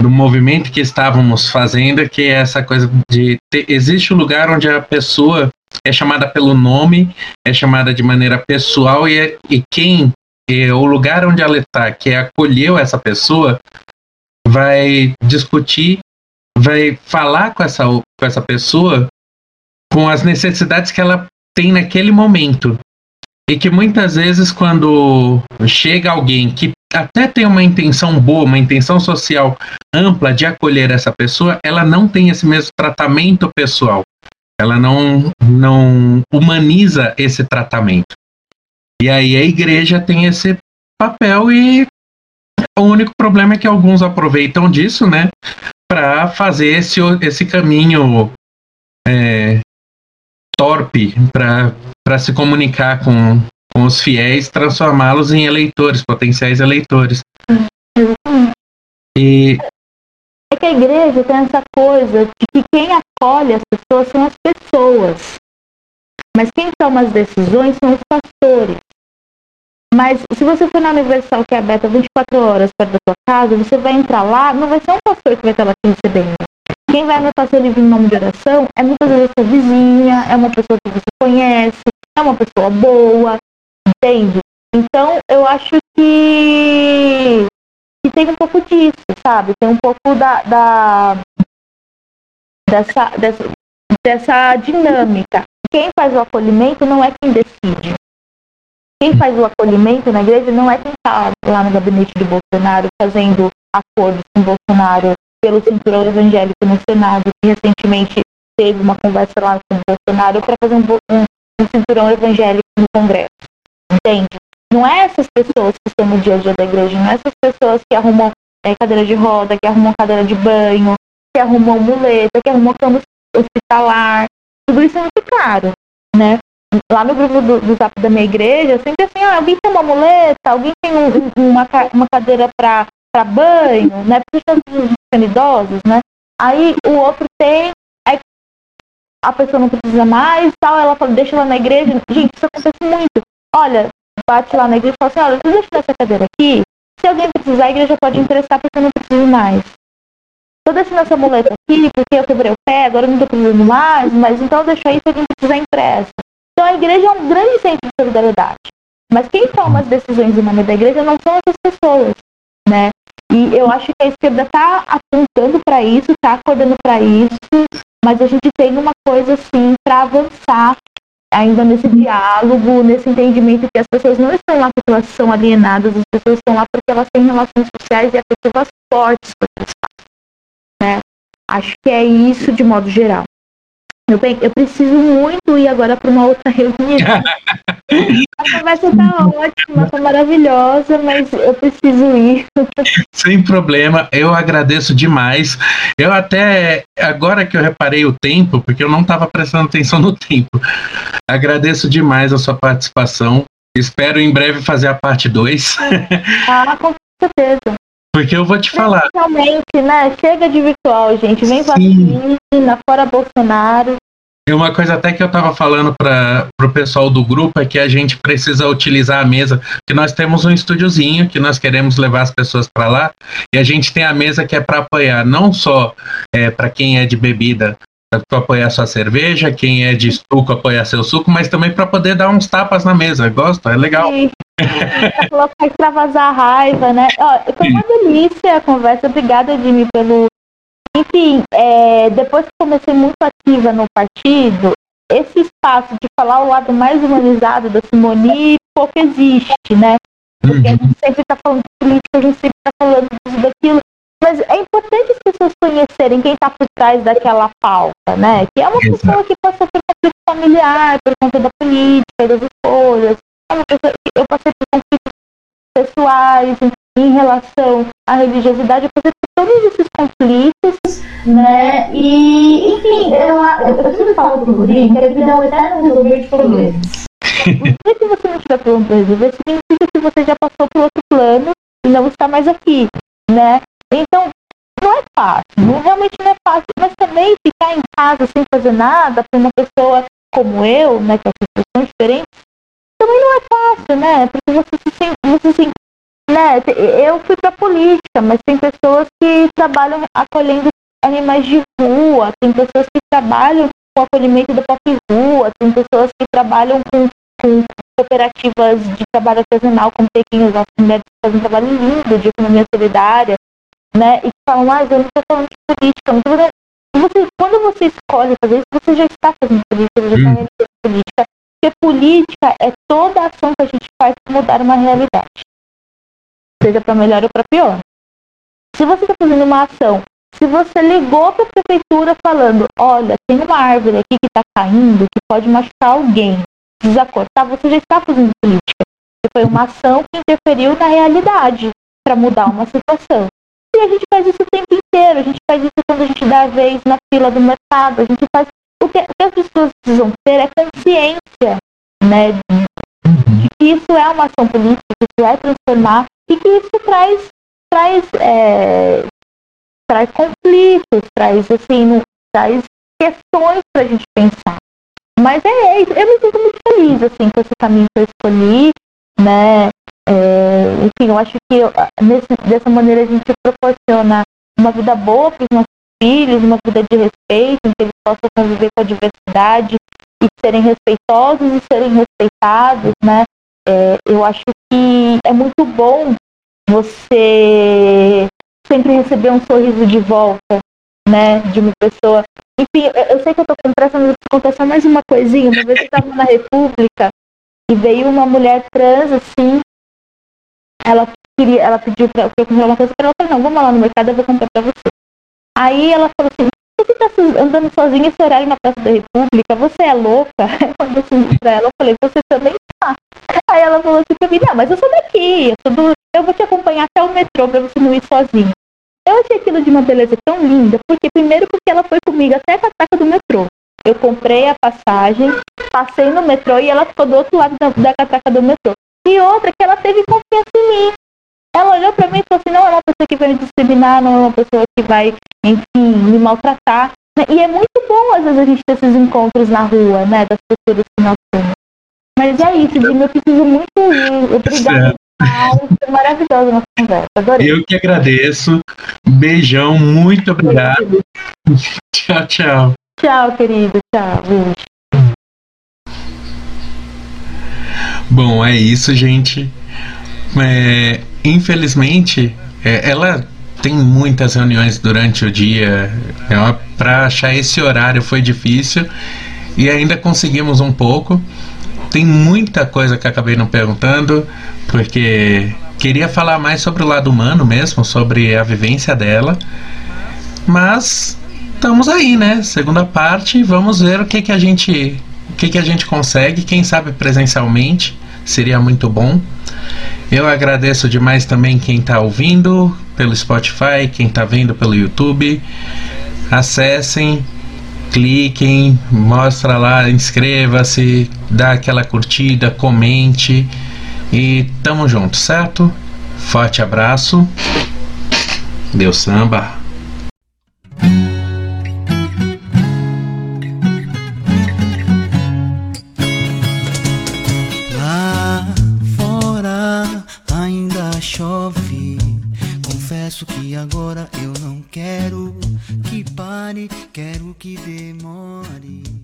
do movimento que estávamos fazendo, que é essa coisa de ter, existe um lugar onde a pessoa é chamada pelo nome, é chamada de maneira pessoal e, é, e quem é o lugar onde ela está, que acolheu essa pessoa, vai discutir, vai falar com essa, com essa pessoa com as necessidades que ela tem naquele momento. E que muitas vezes, quando chega alguém que até tem uma intenção boa, uma intenção social ampla de acolher essa pessoa, ela não tem esse mesmo tratamento pessoal. Ela não, não humaniza esse tratamento. E aí a igreja tem esse papel e o único problema é que alguns aproveitam disso, né, para fazer esse, esse caminho é, torpe para se comunicar com, com os fiéis, transformá-los em eleitores, potenciais eleitores. E é que a igreja tem essa coisa de que quem acolhe as pessoas são as pessoas. Mas quem toma as decisões são os pastores. Mas se você for na Universal, que é aberta 24 horas perto da sua casa, você vai entrar lá, não vai ser um pastor que vai estar lá te recebendo. Quem vai anotar seu livro em nome de oração é muitas vezes sua vizinha, é uma pessoa que você conhece, é uma pessoa boa, entende? Então eu acho que, que tem um pouco disso, sabe? Tem um pouco da, da dessa, dessa, dessa dinâmica. Quem faz o acolhimento não é quem decide. Quem faz o acolhimento na igreja não é quem está lá no gabinete do Bolsonaro fazendo acordos com Bolsonaro pelo cinturão evangélico no Senado, que recentemente teve uma conversa lá com o Bolsonaro para fazer um, um, um, cinturão evangélico no Congresso. Entende? Não é essas pessoas que estão no dia a dia da igreja, não é essas pessoas que arrumam é, cadeira de roda, que arrumam cadeira de banho, que arrumam muleta, que arrumam cama hospitalar. Tudo isso é muito caro, né? lá no grupo do, do zap da minha igreja, sempre assim, ah, alguém tem uma muleta, alguém tem um, uma, uma cadeira para banho, né? Principalmente os idosos, né? Aí o outro tem, aí a pessoa não precisa mais, tal, ela fala, deixa lá na igreja. Gente, isso acontece muito. Olha, bate lá na igreja e fala assim, olha, deixa essa cadeira aqui, se alguém precisar, a igreja pode emprestar porque eu não preciso mais. Tô deixando essa muleta aqui porque eu quebrei o pé, agora eu não tô precisando mais, mas então deixa aí se alguém precisar empresta. Então a igreja é um grande centro de solidariedade. Mas quem toma as decisões em nome da igreja não são essas pessoas? E eu acho que a esquerda está apontando para isso, está acordando para isso, mas a gente tem uma coisa assim para avançar ainda nesse diálogo, nesse entendimento que as pessoas não estão lá porque elas são alienadas, as pessoas estão lá porque elas têm relações sociais e afetivas fortes com. Né? Acho que é isso de modo geral. Meu bem, eu preciso muito ir agora para uma outra reunião. A conversa tá ótima, tá maravilhosa, mas eu preciso ir. Sem problema, eu agradeço demais. Eu até, agora que eu reparei o tempo, porque eu não estava prestando atenção no tempo, agradeço demais a sua participação. Espero em breve fazer a parte 2. Ah, com certeza. Porque eu vou te falar. Realmente, né? Chega de virtual, gente. Vem vacina, fora Bolsonaro. E uma coisa até que eu estava falando para o pessoal do grupo é que a gente precisa utilizar a mesa, que nós temos um estúdiozinho que nós queremos levar as pessoas para lá, e a gente tem a mesa que é para apoiar não só é, para quem é de bebida, para apoiar sua cerveja, quem é de suco apoiar seu suco, mas também para poder dar uns tapas na mesa. Gosta? É legal. Sim. Colocar extravasar a raiva, né? Ó, foi uma delícia a conversa. Obrigada, Jimmy, pelo. Enfim, é, depois que comecei muito ativa no partido, esse espaço de falar o lado mais humanizado da Simone pouco existe, né? Porque a gente sempre está falando de política, a gente sempre está falando disso, daquilo. Mas é importante as pessoas conhecerem quem está por trás daquela pauta, né? Que é uma Exato. pessoa que passou por conflito familiar, por conta da política, das em, relação à religiosidade, por todos esses conflitos, né? E, enfim, eu, eu, sempre falo pro Rodrigo que a vida é um eterno resolver de problemas. Dia que você não tiver problema resolver, significa que você já passou para outro plano e não está mais aqui, né? Então, não é fácil, não, realmente não é fácil, mas também ficar em casa sem fazer nada para uma pessoa como eu, né, que as pessoas são diferentes, também não é fácil, né? Porque você se sente, você se, né? Eu fui para política, mas tem pessoas que trabalham acolhendo animais de rua, tem pessoas que trabalham com acolhimento da própria rua, tem pessoas que trabalham com, com cooperativas de trabalho artesanal, como Pequenas, as mulheres que fazem um trabalho lindo de economia solidária, né? E que falam, ah, eu não estou falando de política, falando... Você, quando você escolhe fazer isso, você já está fazendo política, já está Hum. realizando política. Porque política é toda a ação que a gente faz para mudar uma realidade. Seja para melhor ou para pior. Se você está fazendo uma ação, se você ligou para a prefeitura falando, olha, tem uma árvore aqui que está caindo, que pode machucar alguém, precisa cortar, você já está fazendo política. Porque foi uma ação que interferiu na realidade para mudar uma situação. E a gente faz isso o tempo inteiro, a gente faz isso quando a gente dá a vez na fila do mercado, a gente faz. O que, o que as pessoas precisam ter é consciência, né, de que isso é uma ação política, que vai transformar e que isso traz, traz, é, traz conflitos, traz assim, traz questões para a gente pensar. Mas é eu me sinto muito feliz assim com esse caminho que eu escolhi, né? É, enfim, eu acho que eu- nesse, dessa maneira a gente proporciona uma vida boa para os nossos filhos, uma vida de respeito, em que eles possam conviver com a diversidade e serem respeitosos e serem respeitados, né? É, eu acho que é muito bom você sempre receber um sorriso de volta, né? De uma pessoa. Enfim, eu, sei que eu tô com pressa, mas eu contar só mais uma coisinha. Uma vez eu estava na República e veio uma mulher trans, assim, ela queria, ela pediu pra, eu comprar uma coisa pra ela, eu falei, não, vamos lá no mercado, eu vou comprar pra você. Aí ela falou assim, você tá andando sozinha esse horário na Praça da República, você é louca? Eu fui pra ela, eu falei, você também tá. Aí ela falou assim pra mim, não, mas eu sou daqui, eu, sou do, eu vou te acompanhar até o metrô pra você não ir sozinha. Eu achei aquilo de uma beleza tão linda, porque primeiro porque ela foi comigo até a catraca do metrô. Eu comprei a passagem, passei no metrô e ela ficou do outro lado da, da catraca do metrô. E outra, que ela teve confiança em mim. Ela olhou pra mim e falou assim, não é uma pessoa que vai me discriminar, não é uma pessoa que vai, enfim, me maltratar. né? E é muito bom, às vezes, a gente ter esses encontros na rua, né, das pessoas que nós somos. Mas é isso, Jimmy, eu preciso muito. Obrigada Foi maravilhosa a nossa conversa. Adorei. Eu que agradeço. Beijão, muito obrigado. Tchau, tchau. Tchau, querido. Tchau. Beijo. Bom, é isso, gente. É, infelizmente, é, ela tem muitas reuniões durante o dia. Para achar esse horário foi difícil e ainda conseguimos um pouco. Tem muita coisa que acabei não perguntando, porque queria falar mais sobre o lado humano mesmo, sobre a vivência dela. Mas estamos aí, né? Segunda parte, vamos ver o que, que a gente o que, que a gente consegue, quem sabe presencialmente, seria muito bom. Eu agradeço demais também quem está ouvindo pelo Spotify, quem está vendo pelo YouTube. Acessem, cliquem, mostra lá, inscreva-se, dá aquela curtida, comente e tamo junto, certo? Forte abraço. Deu samba. Que demore.